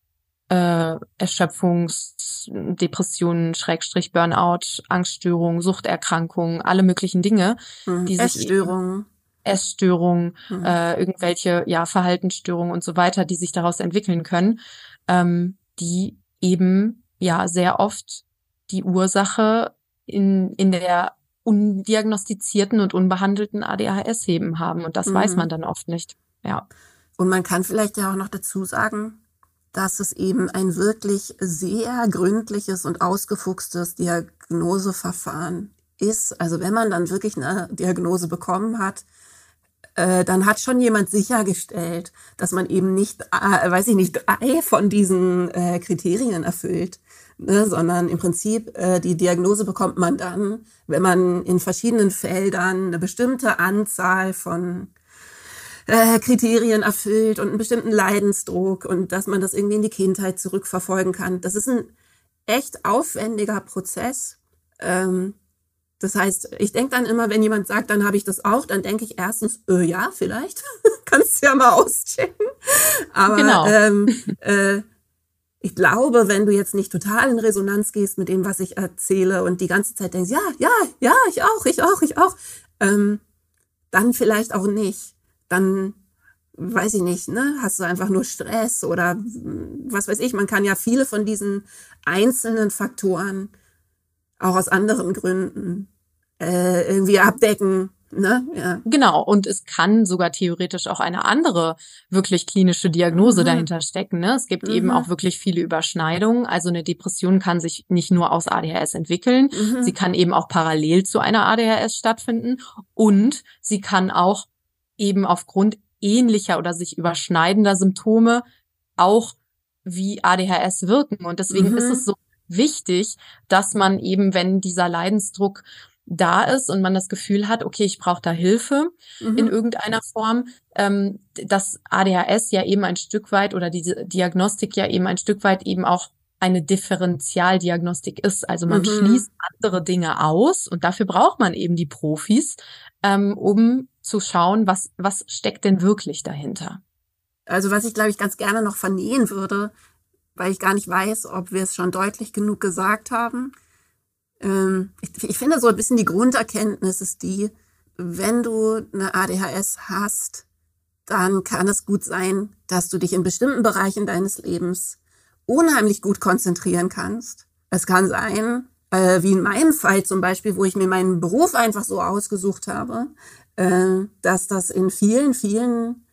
äh, Erschöpfungs, Depressionen, Schrägstrich, Burnout, Angststörungen, Suchterkrankungen, alle möglichen Dinge, mhm. die Essstörungen. Essstörungen, mhm. äh, irgendwelche ja Verhaltensstörungen und so weiter, die sich daraus entwickeln können, ähm, die eben ja sehr oft die Ursache in in der undiagnostizierten und unbehandelten ADHS heben haben und das mhm. weiß man dann oft nicht. Ja. Und man kann vielleicht ja auch noch dazu sagen, dass es eben ein wirklich sehr gründliches und ausgefuchstes Diagnoseverfahren ist. Also wenn man dann wirklich eine Diagnose bekommen hat, äh, dann hat schon jemand sichergestellt, dass man eben nicht, äh, weiß ich nicht, drei von diesen äh, Kriterien erfüllt, ne, sondern im Prinzip äh, die Diagnose bekommt man dann, wenn man in verschiedenen Feldern eine bestimmte Anzahl von äh, Kriterien erfüllt und einen bestimmten Leidensdruck und dass man das irgendwie in die Kindheit zurückverfolgen kann. Das ist ein echt aufwendiger Prozess. Ähm, das heißt, ich denke dann immer, wenn jemand sagt, dann habe ich das auch, dann denke ich erstens, äh, ja, vielleicht. Kannst du ja mal auschecken. Aber genau. ähm, äh, ich glaube, wenn du jetzt nicht total in Resonanz gehst mit dem, was ich erzähle und die ganze Zeit denkst, ja, ja, ja, ich auch, ich auch, ich auch, ähm, dann vielleicht auch nicht dann weiß ich nicht, ne, hast du einfach nur Stress oder was weiß ich, man kann ja viele von diesen einzelnen Faktoren auch aus anderen Gründen äh, irgendwie abdecken. Ne? Ja. Genau, und es kann sogar theoretisch auch eine andere wirklich klinische Diagnose mhm. dahinter stecken. Ne? Es gibt mhm. eben auch wirklich viele Überschneidungen. Also eine Depression kann sich nicht nur aus ADHS entwickeln, mhm. sie kann eben auch parallel zu einer ADHS stattfinden und sie kann auch eben aufgrund ähnlicher oder sich überschneidender Symptome auch wie ADHS wirken. Und deswegen mhm. ist es so wichtig, dass man eben, wenn dieser Leidensdruck da ist und man das Gefühl hat, okay, ich brauche da Hilfe mhm. in irgendeiner Form, ähm, dass ADHS ja eben ein Stück weit oder diese Diagnostik ja eben ein Stück weit eben auch eine Differentialdiagnostik ist. Also man mhm. schließt andere Dinge aus und dafür braucht man eben die Profis, ähm, um zu schauen, was, was steckt denn wirklich dahinter. Also was ich, glaube ich, ganz gerne noch vernähen würde, weil ich gar nicht weiß, ob wir es schon deutlich genug gesagt haben. Ähm, ich, ich finde so ein bisschen die Grunderkenntnis ist die, wenn du eine ADHS hast, dann kann es gut sein, dass du dich in bestimmten Bereichen deines Lebens unheimlich gut konzentrieren kannst. Es kann sein, äh, wie in meinem Fall zum Beispiel, wo ich mir meinen Beruf einfach so ausgesucht habe, äh, dass das in vielen, vielen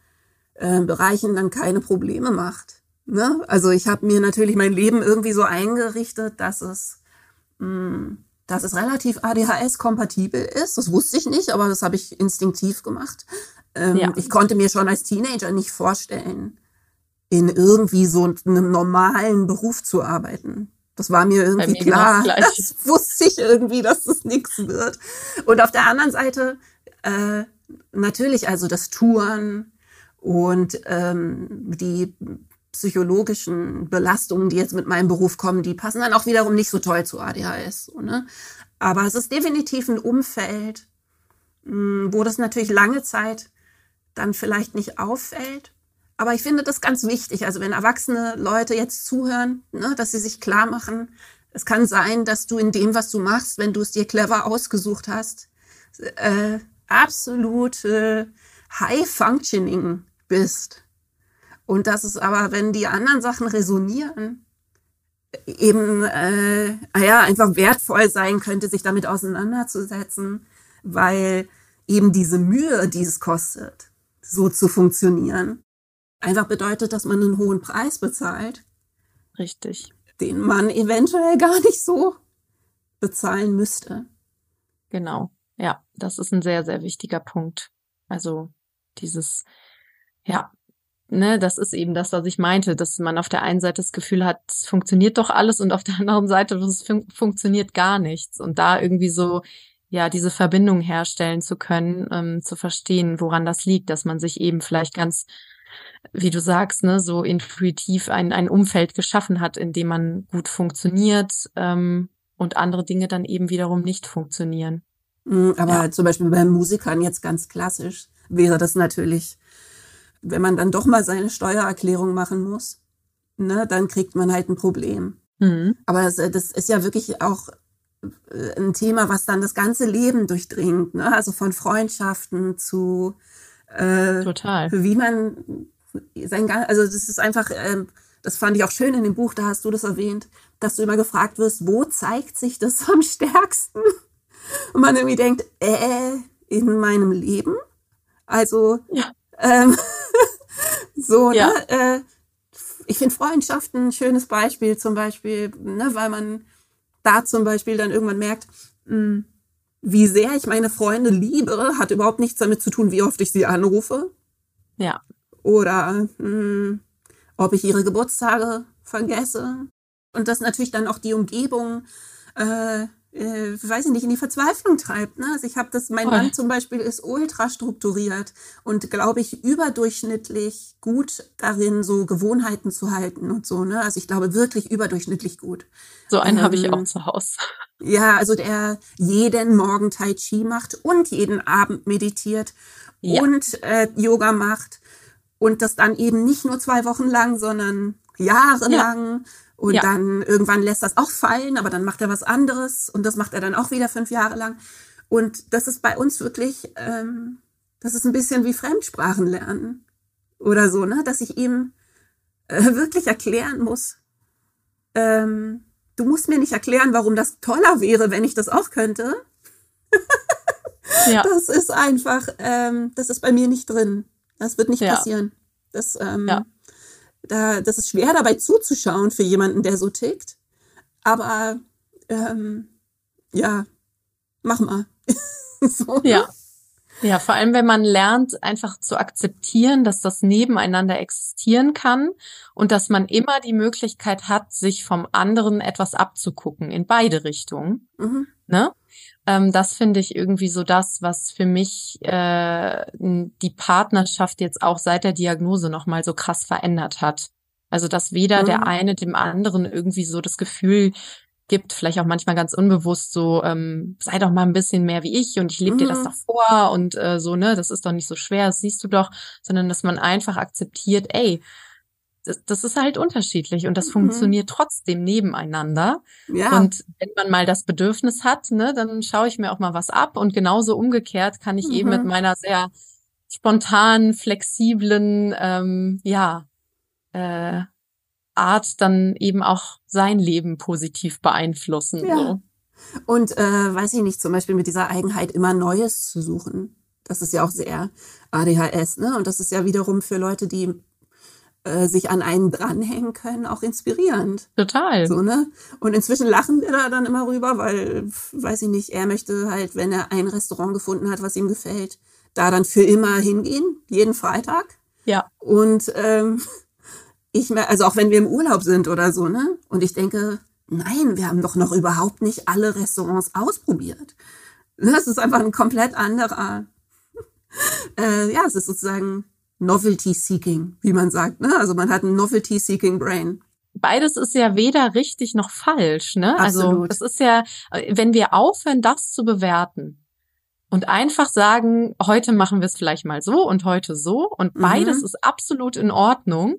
äh, Bereichen dann keine Probleme macht. Ne? Also ich habe mir natürlich mein Leben irgendwie so eingerichtet, dass es, mh, hm, dass es relativ ADHS-kompatibel ist. Das wusste ich nicht, aber das habe ich instinktiv gemacht. Ähm, ja. Ich konnte mir schon als Teenager nicht vorstellen, in irgendwie so einem normalen Beruf zu arbeiten. Das war mir irgendwie mir klar. Das wusste ich irgendwie, dass das nichts wird. Und auf der anderen Seite äh, natürlich also das Touren und ähm, die psychologischen Belastungen, die jetzt mit meinem Beruf kommen, die passen dann auch wiederum nicht so toll zu ADHS. So, ne? Aber es ist definitiv ein Umfeld, hm, wo das natürlich lange Zeit dann vielleicht nicht auffällt. Aber ich finde das ganz wichtig. Also wenn erwachsene Leute jetzt zuhören, ne, dass sie sich klar machen, es kann sein, dass du in dem, was du machst, wenn du es dir clever ausgesucht hast, äh, absolut äh, high functioning bist. Und dass es aber, wenn die anderen Sachen resonieren, eben äh, ja einfach wertvoll sein könnte, sich damit auseinanderzusetzen, weil eben diese Mühe, die es kostet, so zu funktionieren, einfach bedeutet, dass man einen hohen Preis bezahlt. Richtig. Den man eventuell gar nicht so bezahlen müsste. Genau. Ja, das ist ein sehr, sehr wichtiger Punkt. Also dieses, ja, ne, das ist eben das, was ich meinte, dass man auf der einen Seite das Gefühl hat, es funktioniert doch alles und auf der anderen Seite, es fun funktioniert gar nichts. Und da irgendwie so, ja, diese Verbindung herstellen zu können, ähm, zu verstehen, woran das liegt, dass man sich eben vielleicht ganz, wie du sagst, ne, so intuitiv ein, ein Umfeld geschaffen hat, in dem man gut funktioniert ähm, und andere Dinge dann eben wiederum nicht funktionieren. Mhm, aber ja. zum Beispiel bei Musikern jetzt ganz klassisch wäre das natürlich wenn man dann doch mal seine Steuererklärung machen muss, ne, dann kriegt man halt ein Problem. Mhm. Aber das, das ist ja wirklich auch äh, ein Thema, was dann das ganze Leben durchdringt, ne? Also von Freundschaften zu äh, Total. wie man sein also das ist einfach, äh, das fand ich auch schön in dem Buch, da hast du das erwähnt, dass du immer gefragt wirst, wo zeigt sich das am stärksten? Und man irgendwie denkt, äh, in meinem Leben? Also ja. ähm, so, ja. ne? Äh, ich finde Freundschaften ein schönes Beispiel, zum Beispiel, ne, weil man da zum Beispiel dann irgendwann merkt, mh, hm, wie sehr ich meine Freunde liebe, hat überhaupt nichts damit zu tun, wie oft ich sie anrufe. Ja. Oder mh, hm, ob ich ihre Geburtstage vergesse. Und das natürlich dann auch die Umgebung äh, äh, weiß ich nicht, in die Verzweiflung treibt. Ne? Also ich habe das, mein Mann zum Beispiel ist ultra strukturiert und glaube ich überdurchschnittlich gut darin, so Gewohnheiten zu halten und so. Ne? Also ich glaube wirklich überdurchschnittlich gut. So einen ähm, habe ich auch zu Hause. Ja, also der jeden Morgen Tai Chi macht und jeden Abend meditiert ja. und äh, Yoga macht und das dann eben nicht nur zwei Wochen lang, sondern jahrelang. Ja und ja. dann irgendwann lässt das auch fallen, aber dann macht er was anderes und das macht er dann auch wieder fünf Jahre lang. Und das ist bei uns wirklich, ähm, das ist ein bisschen wie Fremdsprachen lernen oder so, ne? Dass ich ihm äh, wirklich erklären muss, ähm, du musst mir nicht erklären, warum das toller wäre, wenn ich das auch könnte. ja. Das ist einfach, ähm, das ist bei mir nicht drin. Das wird nicht ja. passieren. Das, ähm, ja da, das ist schwer dabei zuzuschauen für jemanden, der so tickt. Aber ähm, ja, mach mal. so. Ja. Ja, vor allem, wenn man lernt, einfach zu akzeptieren, dass das nebeneinander existieren kann und dass man immer die Möglichkeit hat, sich vom anderen etwas abzugucken in beide Richtungen. Mhm. Ne? Ähm, das finde ich irgendwie so das, was für mich äh, die Partnerschaft jetzt auch seit der Diagnose nochmal so krass verändert hat. Also dass weder mhm. der eine dem anderen irgendwie so das Gefühl gibt, vielleicht auch manchmal ganz unbewusst so, ähm, sei doch mal ein bisschen mehr wie ich und ich lebe mhm. dir das mhm. doch vor und äh, so, ne, das ist doch nicht so schwer, das siehst du doch, sondern dass man einfach akzeptiert, ey, das, das ist halt unterschiedlich und das mhm. funktioniert trotzdem nebeneinander. Ja. Und wenn man mal das Bedürfnis hat, ne, dann schaue ich mir auch mal was ab und genauso umgekehrt kann ich mhm. eben mit mhm. meiner sehr spontanen, flexiblen, ähm, ja, äh, Art dann eben auch sein Leben positiv beeinflussen. Ja. So. Und äh, weiß ich nicht, zum Beispiel mit dieser Eigenheit immer Neues zu suchen. Das ist ja auch sehr ADHS, ne? Und das ist ja wiederum für Leute, die äh, sich an einen dranhängen können, auch inspirierend. Total. So, ne? Und inzwischen lachen wir da dann immer rüber, weil, weiß ich nicht, er möchte halt, wenn er ein Restaurant gefunden hat, was ihm gefällt, da dann für immer hingehen, jeden Freitag. Ja. Und ähm, ich also auch wenn wir im Urlaub sind oder so, ne? Und ich denke, nein, wir haben doch noch überhaupt nicht alle Restaurants ausprobiert. Das ist einfach ein komplett anderer. äh, ja, es ist sozusagen Novelty Seeking, wie man sagt. Ne? Also man hat ein Novelty Seeking Brain. Beides ist ja weder richtig noch falsch. Ne? Also Absolut. Also es ist ja, wenn wir aufhören, das zu bewerten und einfach sagen, heute machen wir es vielleicht mal so und heute so und beides mhm. ist absolut in Ordnung,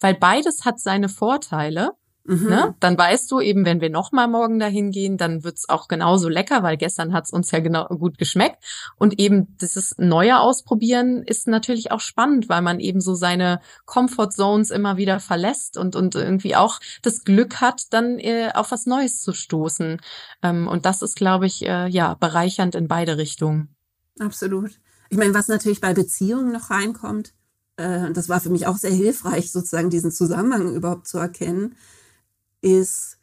weil beides hat seine Vorteile. Mhm. Ne? Dann weißt du eben, wenn wir nochmal morgen dahin gehen, dann wird's auch genauso lecker, weil gestern hat's uns ja genau gut geschmeckt. Und eben dieses neue Ausprobieren ist natürlich auch spannend, weil man eben so seine Comfort Zones immer wieder verlässt und, und irgendwie auch das Glück hat, dann äh, auf was Neues zu stoßen. Ähm, und das ist, glaube ich, äh, ja, bereichernd in beide Richtungen. Absolut. Ich meine, was natürlich bei Beziehungen noch reinkommt, äh, das war für mich auch sehr hilfreich, sozusagen diesen Zusammenhang überhaupt zu erkennen, ist,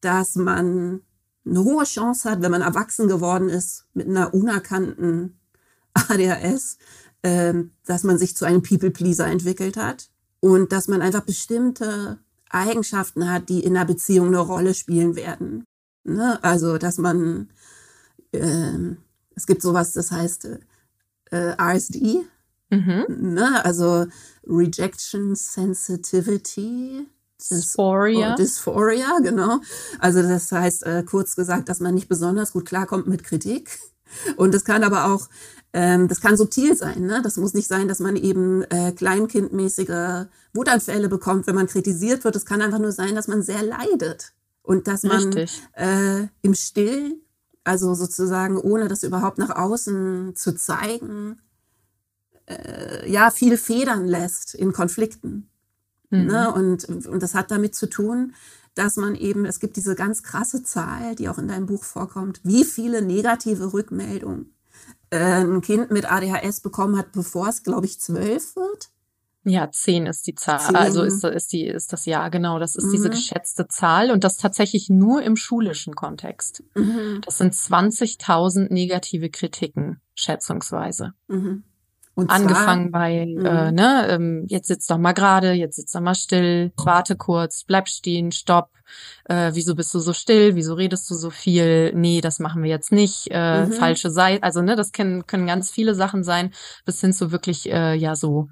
dass man eine hohe Chance hat, wenn man erwachsen geworden ist mit einer unerkannten ADHS, äh, dass man sich zu einem People-Pleaser entwickelt hat und dass man einfach bestimmte Eigenschaften hat, die in einer Beziehung eine Rolle spielen werden. Ne? Also, dass man, äh, es gibt sowas, das heißt äh, RSD, mhm. ne? also Rejection Sensitivity Dysphoria. Oh, Dysphoria, genau. Also das heißt, äh, kurz gesagt, dass man nicht besonders gut klarkommt mit Kritik. Und das kann aber auch, ähm, das kann subtil sein. Ne? Das muss nicht sein, dass man eben äh, kleinkindmäßige Wutanfälle bekommt, wenn man kritisiert wird. Es kann einfach nur sein, dass man sehr leidet. Und dass man äh, im Still, also sozusagen ohne das überhaupt nach außen zu zeigen, äh, ja, viel federn lässt in Konflikten. Ne? Mhm. Ne? Und, und das hat damit zu tun, dass man eben, es gibt diese ganz krasse Zahl, die auch in deinem Buch vorkommt, wie viele negative Rückmeldungen äh, ein Kind mit ADHS bekommen hat, bevor es, glaube ich, zwölf wird. Ja, zehn ist die Zahl. Zehn. Also ist, ist, die, ist das Jahr, genau. Das ist mhm. diese geschätzte Zahl und das tatsächlich nur im schulischen Kontext. Mhm. Das sind 20.000 negative Kritiken, schätzungsweise. Mhm. Und Angefangen zwar, bei, mhm. äh, ne, ähm, jetzt sitzt doch mal gerade, jetzt sitzt doch mal still, warte kurz, bleib stehen, stopp, äh, wieso bist du so still, wieso redest du so viel, nee, das machen wir jetzt nicht, äh, mhm. falsche Seite, also ne, das können, können ganz viele Sachen sein, bis hin zu wirklich, äh, ja, so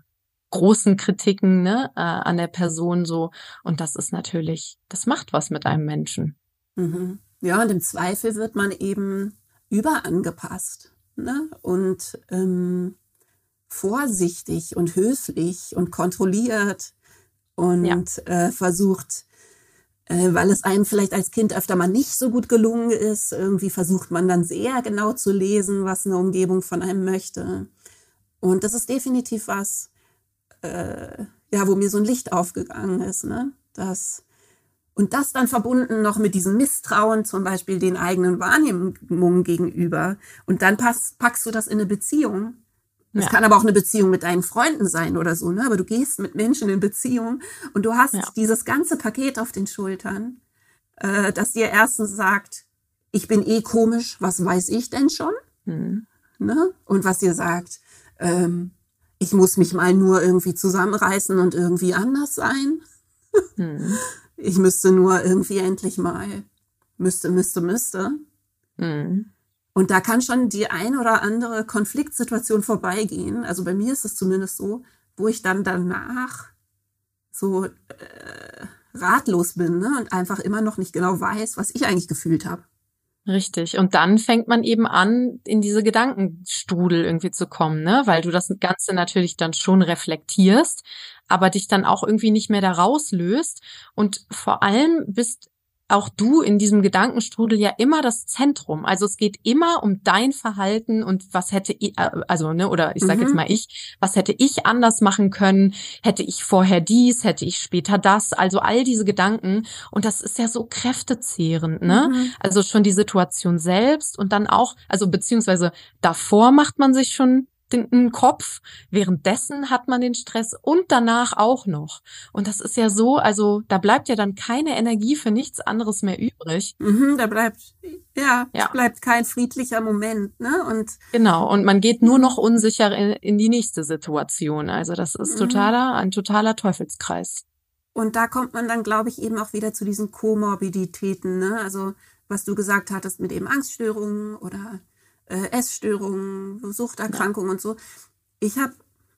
großen Kritiken, ne, äh, an der Person so. Und das ist natürlich, das macht was mit einem Menschen. Mhm. Ja, und im Zweifel wird man eben überangepasst. Ne? Und ähm, vorsichtig und höflich und kontrolliert und ja. äh, versucht, äh, weil es einem vielleicht als Kind öfter mal nicht so gut gelungen ist, irgendwie versucht man dann sehr genau zu lesen, was eine Umgebung von einem möchte. Und das ist definitiv was, äh, ja, wo mir so ein Licht aufgegangen ist, ne? Das, und das dann verbunden noch mit diesem Misstrauen, zum Beispiel den eigenen Wahrnehmungen gegenüber. Und dann pass, packst du das in eine Beziehung es ja. kann aber auch eine Beziehung mit deinen Freunden sein oder so, ne? Aber du gehst mit Menschen in Beziehung und du hast ja. dieses ganze Paket auf den Schultern, äh, das dir erstens sagt, ich bin eh komisch, was weiß ich denn schon? Mhm. Ne? Und was dir sagt, ähm, ich muss mich mal nur irgendwie zusammenreißen und irgendwie anders sein. Mhm. Ich müsste nur irgendwie endlich mal, müsste, müsste, müsste. Mhm. Und da kann schon die ein oder andere Konfliktsituation vorbeigehen. Also bei mir ist es zumindest so, wo ich dann danach so äh, ratlos bin ne? und einfach immer noch nicht genau weiß, was ich eigentlich gefühlt habe. Richtig. Und dann fängt man eben an, in diese Gedankenstrudel irgendwie zu kommen, ne? Weil du das Ganze natürlich dann schon reflektierst, aber dich dann auch irgendwie nicht mehr da rauslöst. Und vor allem bist auch du in diesem Gedankenstrudel ja immer das Zentrum. Also es geht immer um dein Verhalten und was hätte ich, äh, also ne, oder ich sage mhm. jetzt mal ich, was hätte ich anders machen können? Hätte ich vorher dies, hätte ich später das? Also all diese Gedanken und das ist ja so kräftezehrend, ne? Mhm. Also schon die Situation selbst und dann auch, also beziehungsweise davor macht man sich schon den Kopf. Währenddessen hat man den Stress und danach auch noch. Und das ist ja so, also da bleibt ja dann keine Energie für nichts anderes mehr übrig. Mhm, da bleibt, ja, ja. bleibt kein friedlicher Moment, ne? Und genau. Und man geht nur noch unsicher in, in die nächste Situation. Also das ist mhm. totaler, ein totaler Teufelskreis. Und da kommt man dann, glaube ich, eben auch wieder zu diesen Komorbiditäten, ne? Also was du gesagt hattest mit eben Angststörungen oder äh, Essstörungen, Suchterkrankungen ja. und so. Ich habe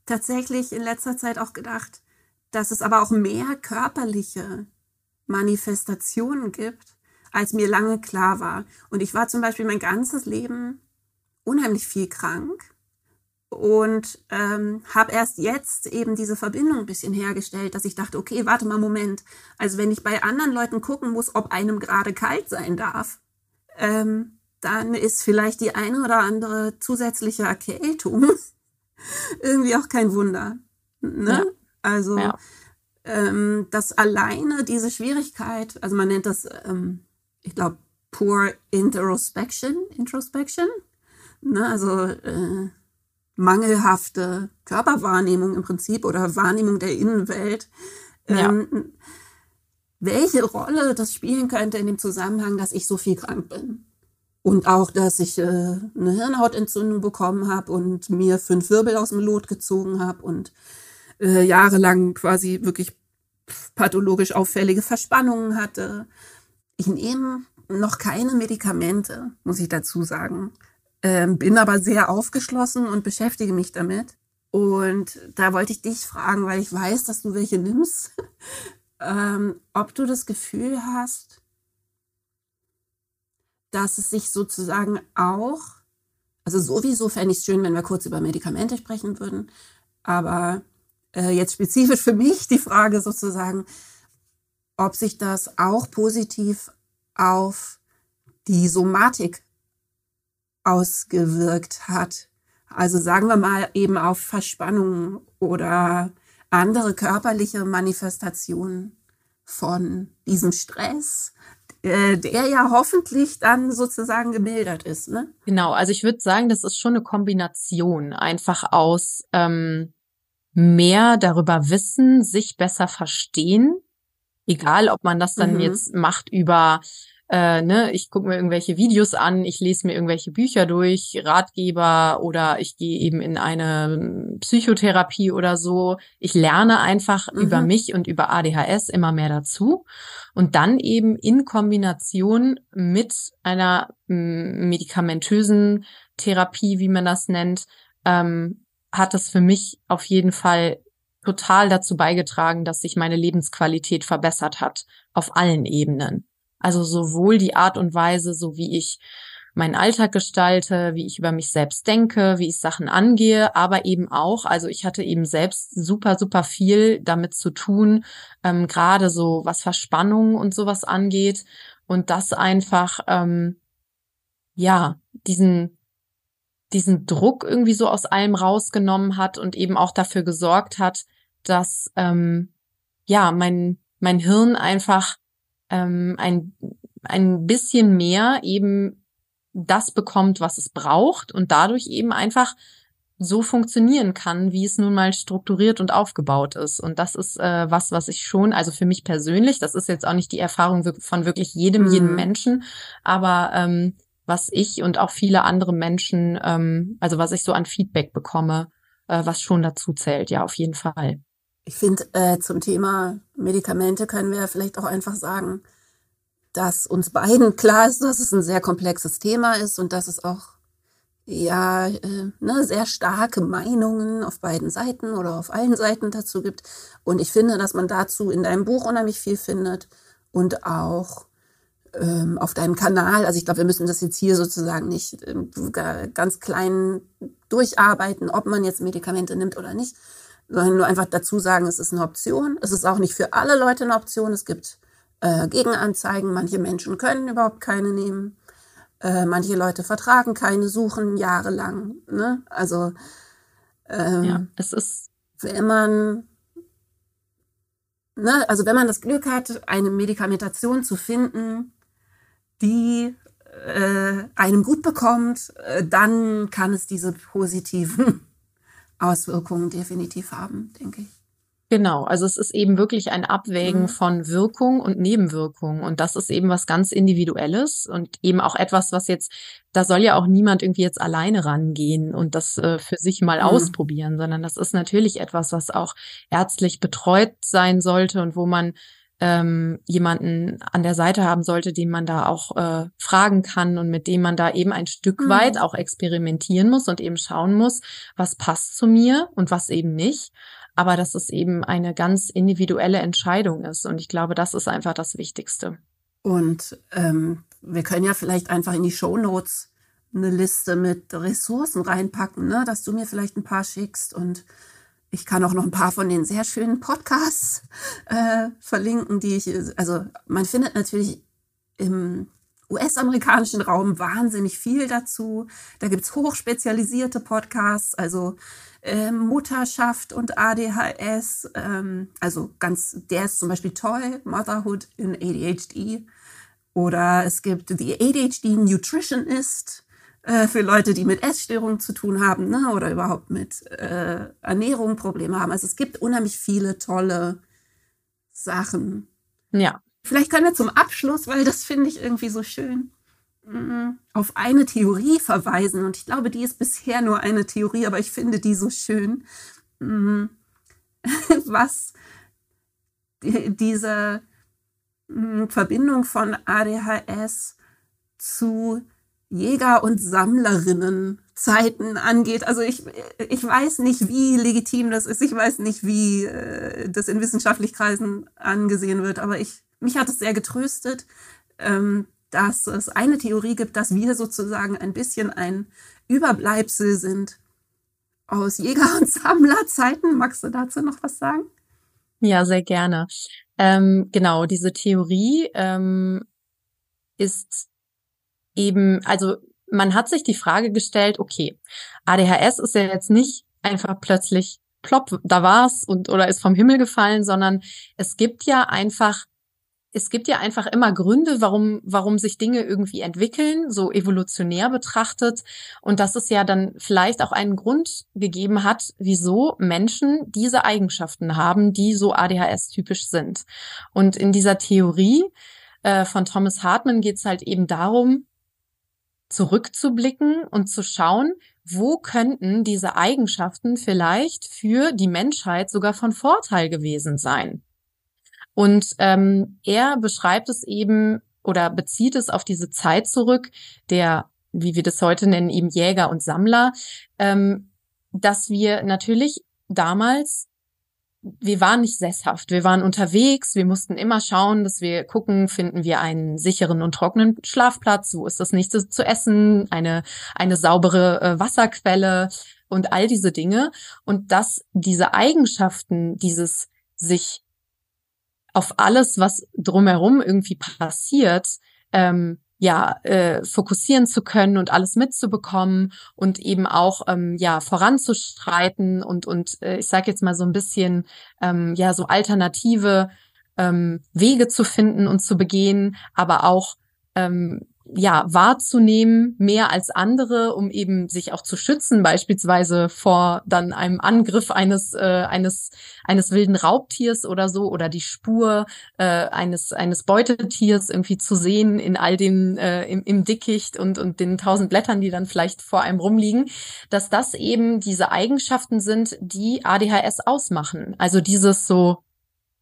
tatsächlich in letzter Zeit auch gedacht, dass es aber auch mehr körperliche Manifestationen gibt, als mir lange klar war. Und ich war zum Beispiel mein ganzes Leben unheimlich viel krank und ähm, habe erst jetzt eben diese Verbindung ein bisschen hergestellt, dass ich dachte, okay, warte mal, Moment. Also wenn ich bei anderen Leuten gucken muss, ob einem gerade kalt sein darf, ähm, dann ist vielleicht die eine oder andere zusätzliche Erkältung irgendwie auch kein Wunder. Ne? Ja. Also ja. Ähm, dass alleine diese Schwierigkeit, also man nennt das, ähm, ich glaube, Poor Introspection, Introspection, ne? also äh, mangelhafte Körperwahrnehmung im Prinzip oder Wahrnehmung der Innenwelt. Ähm, ja. Welche Rolle das spielen könnte in dem Zusammenhang, dass ich so viel krank bin. Und auch, dass ich äh, eine Hirnhautentzündung bekommen habe und mir fünf Wirbel aus dem Lot gezogen habe und äh, jahrelang quasi wirklich pathologisch auffällige Verspannungen hatte. Ich nehme noch keine Medikamente, muss ich dazu sagen. Ähm, bin aber sehr aufgeschlossen und beschäftige mich damit. Und da wollte ich dich fragen, weil ich weiß, dass du welche nimmst, ähm, ob du das Gefühl hast, dass es sich sozusagen auch, also sowieso fände ich es schön, wenn wir kurz über Medikamente sprechen würden, aber äh, jetzt spezifisch für mich die Frage sozusagen, ob sich das auch positiv auf die Somatik ausgewirkt hat. Also sagen wir mal eben auf Verspannungen oder andere körperliche Manifestationen von diesem Stress, äh, der ja hoffentlich dann sozusagen gemildert ist. Ne? Genau, also ich würde sagen, das ist schon eine Kombination einfach aus ähm, mehr darüber wissen, sich besser verstehen, egal ob man das dann mhm. jetzt macht über äh, ne, ich gucke mir irgendwelche Videos an, ich lese mir irgendwelche Bücher durch, Ratgeber oder ich gehe eben in eine Psychotherapie oder so. Ich lerne einfach mhm. über mich und über ADHS immer mehr dazu. Und dann eben in Kombination mit einer medikamentösen Therapie, wie man das nennt, ähm, hat das für mich auf jeden Fall total dazu beigetragen, dass sich meine Lebensqualität verbessert hat auf allen Ebenen. Also sowohl die Art und Weise, so wie ich meinen Alltag gestalte, wie ich über mich selbst denke, wie ich Sachen angehe, aber eben auch, also ich hatte eben selbst super, super viel damit zu tun, ähm, gerade so was Verspannung und sowas angeht und das einfach, ähm, ja, diesen, diesen Druck irgendwie so aus allem rausgenommen hat und eben auch dafür gesorgt hat, dass, ähm, ja, mein, mein Hirn einfach ähm, ein, ein bisschen mehr eben das bekommt, was es braucht und dadurch eben einfach so funktionieren kann, wie es nun mal strukturiert und aufgebaut ist. Und das ist äh, was, was ich schon, also für mich persönlich, das ist jetzt auch nicht die Erfahrung von wirklich jedem, mhm. jedem Menschen, aber ähm, was ich und auch viele andere Menschen, ähm, also was ich so an Feedback bekomme, äh, was schon dazu zählt, ja, auf jeden Fall. Ich finde, äh, zum Thema Medikamente können wir vielleicht auch einfach sagen, dass uns beiden klar ist, dass es ein sehr komplexes Thema ist und dass es auch ja äh, ne, sehr starke Meinungen auf beiden Seiten oder auf allen Seiten dazu gibt. Und ich finde, dass man dazu in deinem Buch unheimlich viel findet und auch ähm, auf deinem Kanal. Also ich glaube, wir müssen das jetzt hier sozusagen nicht ähm, ganz klein durcharbeiten, ob man jetzt Medikamente nimmt oder nicht, sondern nur einfach dazu sagen, es ist eine Option. Es ist auch nicht für alle Leute eine Option. Es gibt äh, Gegenanzeigen. Manche Menschen können überhaupt keine nehmen. Äh, manche Leute vertragen keine, suchen jahrelang. Ne? Also ähm, ja, es ist wenn man ne, also wenn man das Glück hat, eine Medikamentation zu finden, die äh, einem gut bekommt, äh, dann kann es diese positiven Auswirkungen definitiv haben, denke ich. Genau, also es ist eben wirklich ein Abwägen mhm. von Wirkung und Nebenwirkung. Und das ist eben was ganz Individuelles und eben auch etwas, was jetzt, da soll ja auch niemand irgendwie jetzt alleine rangehen und das äh, für sich mal mhm. ausprobieren, sondern das ist natürlich etwas, was auch ärztlich betreut sein sollte und wo man ähm, jemanden an der Seite haben sollte, den man da auch äh, fragen kann und mit dem man da eben ein Stück mhm. weit auch experimentieren muss und eben schauen muss, was passt zu mir und was eben nicht. Aber dass es eben eine ganz individuelle Entscheidung ist. Und ich glaube, das ist einfach das Wichtigste. Und ähm, wir können ja vielleicht einfach in die Show Notes eine Liste mit Ressourcen reinpacken, ne? dass du mir vielleicht ein paar schickst und ich kann auch noch ein paar von den sehr schönen Podcasts äh, verlinken, die ich, also man findet natürlich im US-amerikanischen Raum wahnsinnig viel dazu. Da gibt's hochspezialisierte Podcasts, also äh, Mutterschaft und ADHS. Ähm, also ganz, der ist zum Beispiel toll, Motherhood in ADHD. Oder es gibt The ADHD Nutritionist äh, für Leute, die mit Essstörungen zu tun haben ne? oder überhaupt mit äh, Ernährung Probleme haben. Also es gibt unheimlich viele tolle Sachen. Ja. Vielleicht können wir zum Abschluss, weil das finde ich irgendwie so schön, mm, auf eine Theorie verweisen. Und ich glaube, die ist bisher nur eine Theorie, aber ich finde die so schön, mm, was diese mm, Verbindung von ADHS zu Jäger- und Sammlerinnen Zeiten angeht. Also ich, ich weiß nicht, wie legitim das ist. Ich weiß nicht, wie äh, das in wissenschaftlichen Kreisen angesehen wird. Aber ich, mich hat es sehr getröstet, ähm, dass es eine Theorie gibt, dass wir sozusagen ein bisschen ein Überbleibsel sind aus Jäger- und Sammlerzeiten. Magst du dazu noch was sagen? Ja, sehr gerne. Ähm, genau, diese Theorie ähm, ist eben, also man hat sich die Frage gestellt, okay, ADHS ist ja jetzt nicht einfach plötzlich plopp, da war's und oder ist vom Himmel gefallen, sondern es gibt ja einfach es gibt ja einfach immer Gründe, warum, warum sich Dinge irgendwie entwickeln, so evolutionär betrachtet. Und dass es ja dann vielleicht auch einen Grund gegeben hat, wieso Menschen diese Eigenschaften haben, die so ADHS-typisch sind. Und in dieser Theorie äh, von Thomas Hartman geht es halt eben darum, zurückzublicken und zu schauen, wo könnten diese Eigenschaften vielleicht für die Menschheit sogar von Vorteil gewesen sein. Und ähm, er beschreibt es eben oder bezieht es auf diese Zeit zurück, der, wie wir das heute nennen, eben Jäger und Sammler, ähm, dass wir natürlich damals wir waren nicht sesshaft. Wir waren unterwegs. Wir mussten immer schauen, dass wir gucken, finden wir einen sicheren und trockenen Schlafplatz? Wo ist das nächste zu essen? Eine, eine saubere äh, Wasserquelle und all diese Dinge. Und dass diese Eigenschaften, dieses sich auf alles, was drumherum irgendwie passiert, ähm, ja äh, fokussieren zu können und alles mitzubekommen und eben auch ähm, ja voranzuschreiten und und äh, ich sage jetzt mal so ein bisschen ähm, ja so alternative ähm, Wege zu finden und zu begehen, aber auch ähm, ja, wahrzunehmen, mehr als andere, um eben sich auch zu schützen, beispielsweise vor dann einem Angriff eines, äh, eines, eines wilden Raubtiers oder so, oder die Spur äh, eines, eines Beutetiers irgendwie zu sehen in all dem, äh, im, im Dickicht und, und den tausend Blättern, die dann vielleicht vor einem rumliegen, dass das eben diese Eigenschaften sind, die ADHS ausmachen. Also dieses so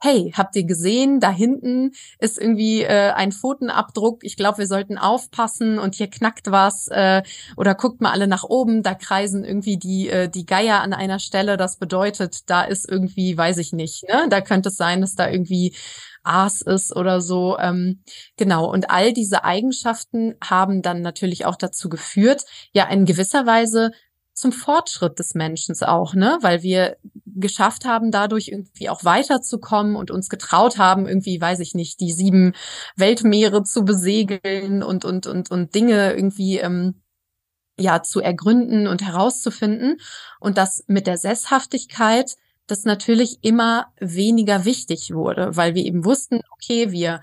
hey, habt ihr gesehen, da hinten ist irgendwie äh, ein Pfotenabdruck, ich glaube, wir sollten aufpassen und hier knackt was äh, oder guckt mal alle nach oben, da kreisen irgendwie die äh, die Geier an einer Stelle, das bedeutet, da ist irgendwie, weiß ich nicht, ne, da könnte es sein, dass da irgendwie Aas ist oder so. Ähm, genau. Und all diese Eigenschaften haben dann natürlich auch dazu geführt, ja in gewisser Weise zum Fortschritt des Menschen auch, ne? Weil wir geschafft haben, dadurch irgendwie auch weiterzukommen und uns getraut haben, irgendwie, weiß ich nicht, die sieben Weltmeere zu besegeln und und und und Dinge irgendwie ähm, ja zu ergründen und herauszufinden und das mit der Sesshaftigkeit das natürlich immer weniger wichtig wurde, weil wir eben wussten, okay, wir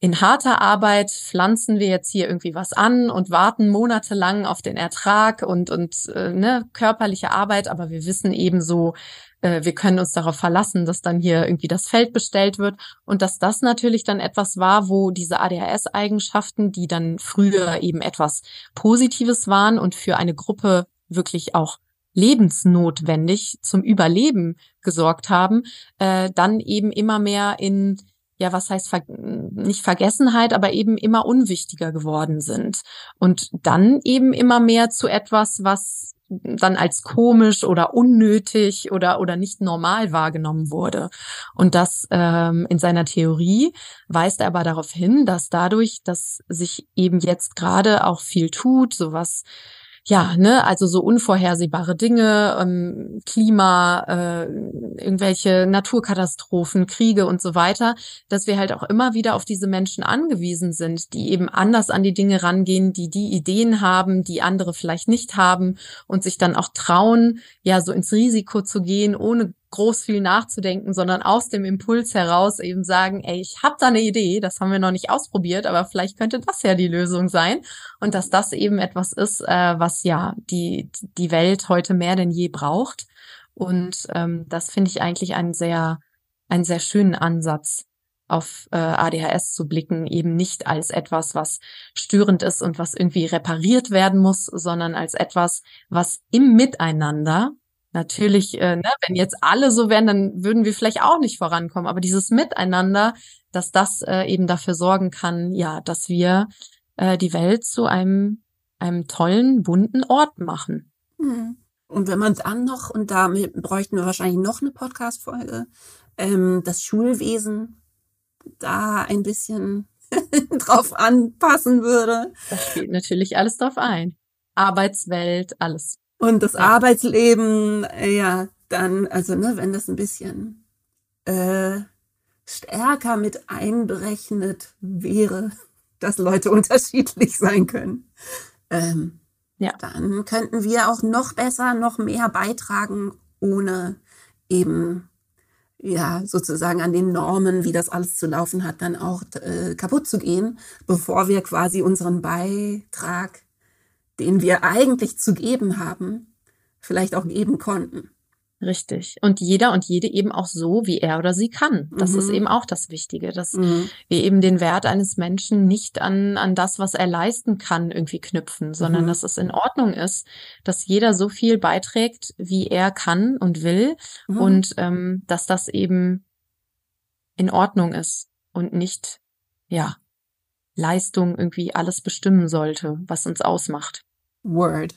in harter Arbeit pflanzen wir jetzt hier irgendwie was an und warten monatelang auf den Ertrag und und äh, ne, körperliche Arbeit, aber wir wissen eben so, äh, wir können uns darauf verlassen, dass dann hier irgendwie das Feld bestellt wird und dass das natürlich dann etwas war, wo diese ADHS-Eigenschaften, die dann früher eben etwas Positives waren und für eine Gruppe wirklich auch lebensnotwendig zum Überleben gesorgt haben, äh, dann eben immer mehr in ja, was heißt ver nicht Vergessenheit, aber eben immer unwichtiger geworden sind. Und dann eben immer mehr zu etwas, was dann als komisch oder unnötig oder oder nicht normal wahrgenommen wurde. Und das ähm, in seiner Theorie weist er aber darauf hin, dass dadurch, dass sich eben jetzt gerade auch viel tut, sowas ja, ne, also so unvorhersehbare Dinge, ähm, Klima, äh, irgendwelche Naturkatastrophen, Kriege und so weiter, dass wir halt auch immer wieder auf diese Menschen angewiesen sind, die eben anders an die Dinge rangehen, die die Ideen haben, die andere vielleicht nicht haben und sich dann auch trauen, ja, so ins Risiko zu gehen, ohne groß viel nachzudenken, sondern aus dem Impuls heraus eben sagen, ey, ich habe da eine Idee, das haben wir noch nicht ausprobiert, aber vielleicht könnte das ja die Lösung sein. Und dass das eben etwas ist, äh, was ja die die Welt heute mehr denn je braucht. Und ähm, das finde ich eigentlich einen sehr einen sehr schönen Ansatz auf äh, ADHS zu blicken, eben nicht als etwas, was störend ist und was irgendwie repariert werden muss, sondern als etwas, was im Miteinander Natürlich, äh, ne, wenn jetzt alle so wären, dann würden wir vielleicht auch nicht vorankommen. Aber dieses Miteinander, dass das äh, eben dafür sorgen kann, ja, dass wir äh, die Welt zu einem, einem tollen, bunten Ort machen. Hm. Und wenn man dann noch, und damit bräuchten wir wahrscheinlich noch eine Podcast-Folge, ähm, das Schulwesen da ein bisschen drauf anpassen würde. Das spielt natürlich alles drauf ein. Arbeitswelt, alles. Und das ja. Arbeitsleben, äh, ja, dann, also ne, wenn das ein bisschen äh, stärker mit einberechnet wäre, dass Leute unterschiedlich sein können, ähm, ja. dann könnten wir auch noch besser, noch mehr beitragen, ohne eben ja sozusagen an den Normen, wie das alles zu laufen hat, dann auch äh, kaputt zu gehen, bevor wir quasi unseren Beitrag den wir eigentlich zu geben haben, vielleicht auch geben konnten. Richtig. Und jeder und jede eben auch so, wie er oder sie kann. Das mhm. ist eben auch das Wichtige, dass mhm. wir eben den Wert eines Menschen nicht an, an das, was er leisten kann, irgendwie knüpfen, sondern mhm. dass es in Ordnung ist, dass jeder so viel beiträgt, wie er kann und will mhm. und ähm, dass das eben in Ordnung ist und nicht, ja, Leistung irgendwie alles bestimmen sollte, was uns ausmacht. Word.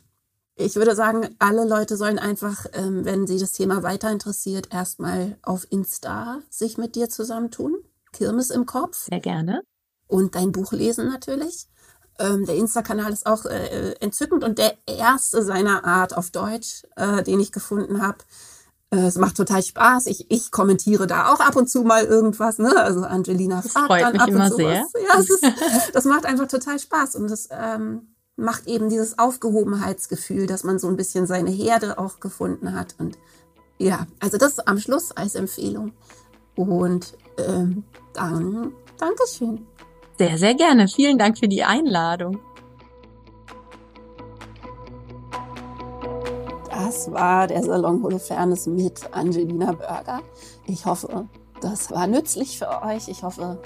Ich würde sagen, alle Leute sollen einfach, ähm, wenn sie das Thema weiter interessiert, erstmal auf Insta sich mit dir zusammentun. Kirmes im Kopf. Sehr gerne. Und dein Buch lesen natürlich. Ähm, der Insta-Kanal ist auch äh, entzückend und der erste seiner Art auf Deutsch, äh, den ich gefunden habe. Äh, es macht total Spaß. Ich, ich kommentiere da auch ab und zu mal irgendwas. Ne? Also Angelina fragt dann ab und zu sehr. was. Ja, ist, das macht einfach total Spaß und das ähm, macht eben dieses Aufgehobenheitsgefühl, dass man so ein bisschen seine Herde auch gefunden hat. Und ja, also das am Schluss als Empfehlung. Und ähm, dann Dankeschön. Sehr, sehr gerne. Vielen Dank für die Einladung. Das war der Salon Holofernes mit Angelina Burger. Ich hoffe, das war nützlich für euch. Ich hoffe,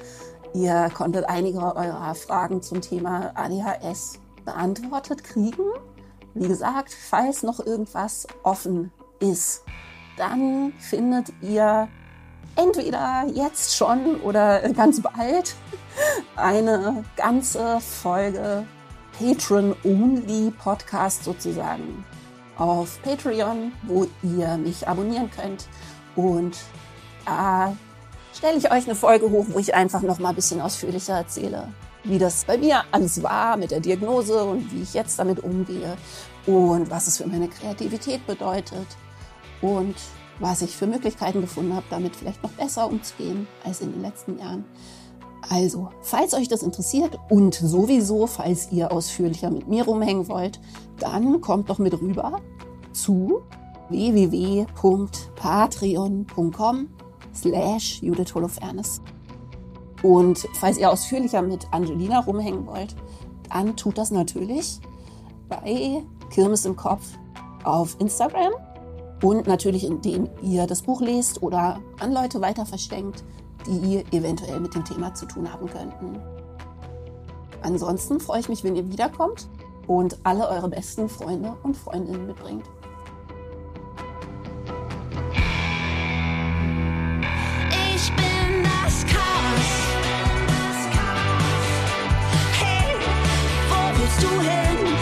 ihr konntet einige eurer Fragen zum Thema ADHS beantwortet kriegen. Wie gesagt, falls noch irgendwas offen ist, dann findet ihr entweder jetzt schon oder ganz bald eine ganze Folge Patreon-Only-Podcast sozusagen auf Patreon, wo ihr mich abonnieren könnt. Und da stelle ich euch eine Folge hoch, wo ich einfach noch mal ein bisschen ausführlicher erzähle, wie das bei mir alles war mit der Diagnose und wie ich jetzt damit umgehe und was es für meine Kreativität bedeutet und was ich für Möglichkeiten gefunden habe, damit vielleicht noch besser umzugehen als in den letzten Jahren. Also, falls euch das interessiert und sowieso, falls ihr ausführlicher mit mir rumhängen wollt, dann kommt doch mit rüber zu www.patreon.com slash Judith Holofernes. Und falls ihr ausführlicher mit Angelina rumhängen wollt, dann tut das natürlich bei Kirmes im Kopf auf Instagram und natürlich indem ihr das Buch lest oder an Leute weiter verschenkt, die eventuell mit dem Thema zu tun haben könnten. Ansonsten freue ich mich, wenn ihr wiederkommt und alle eure besten Freunde und Freundinnen mitbringt. to him.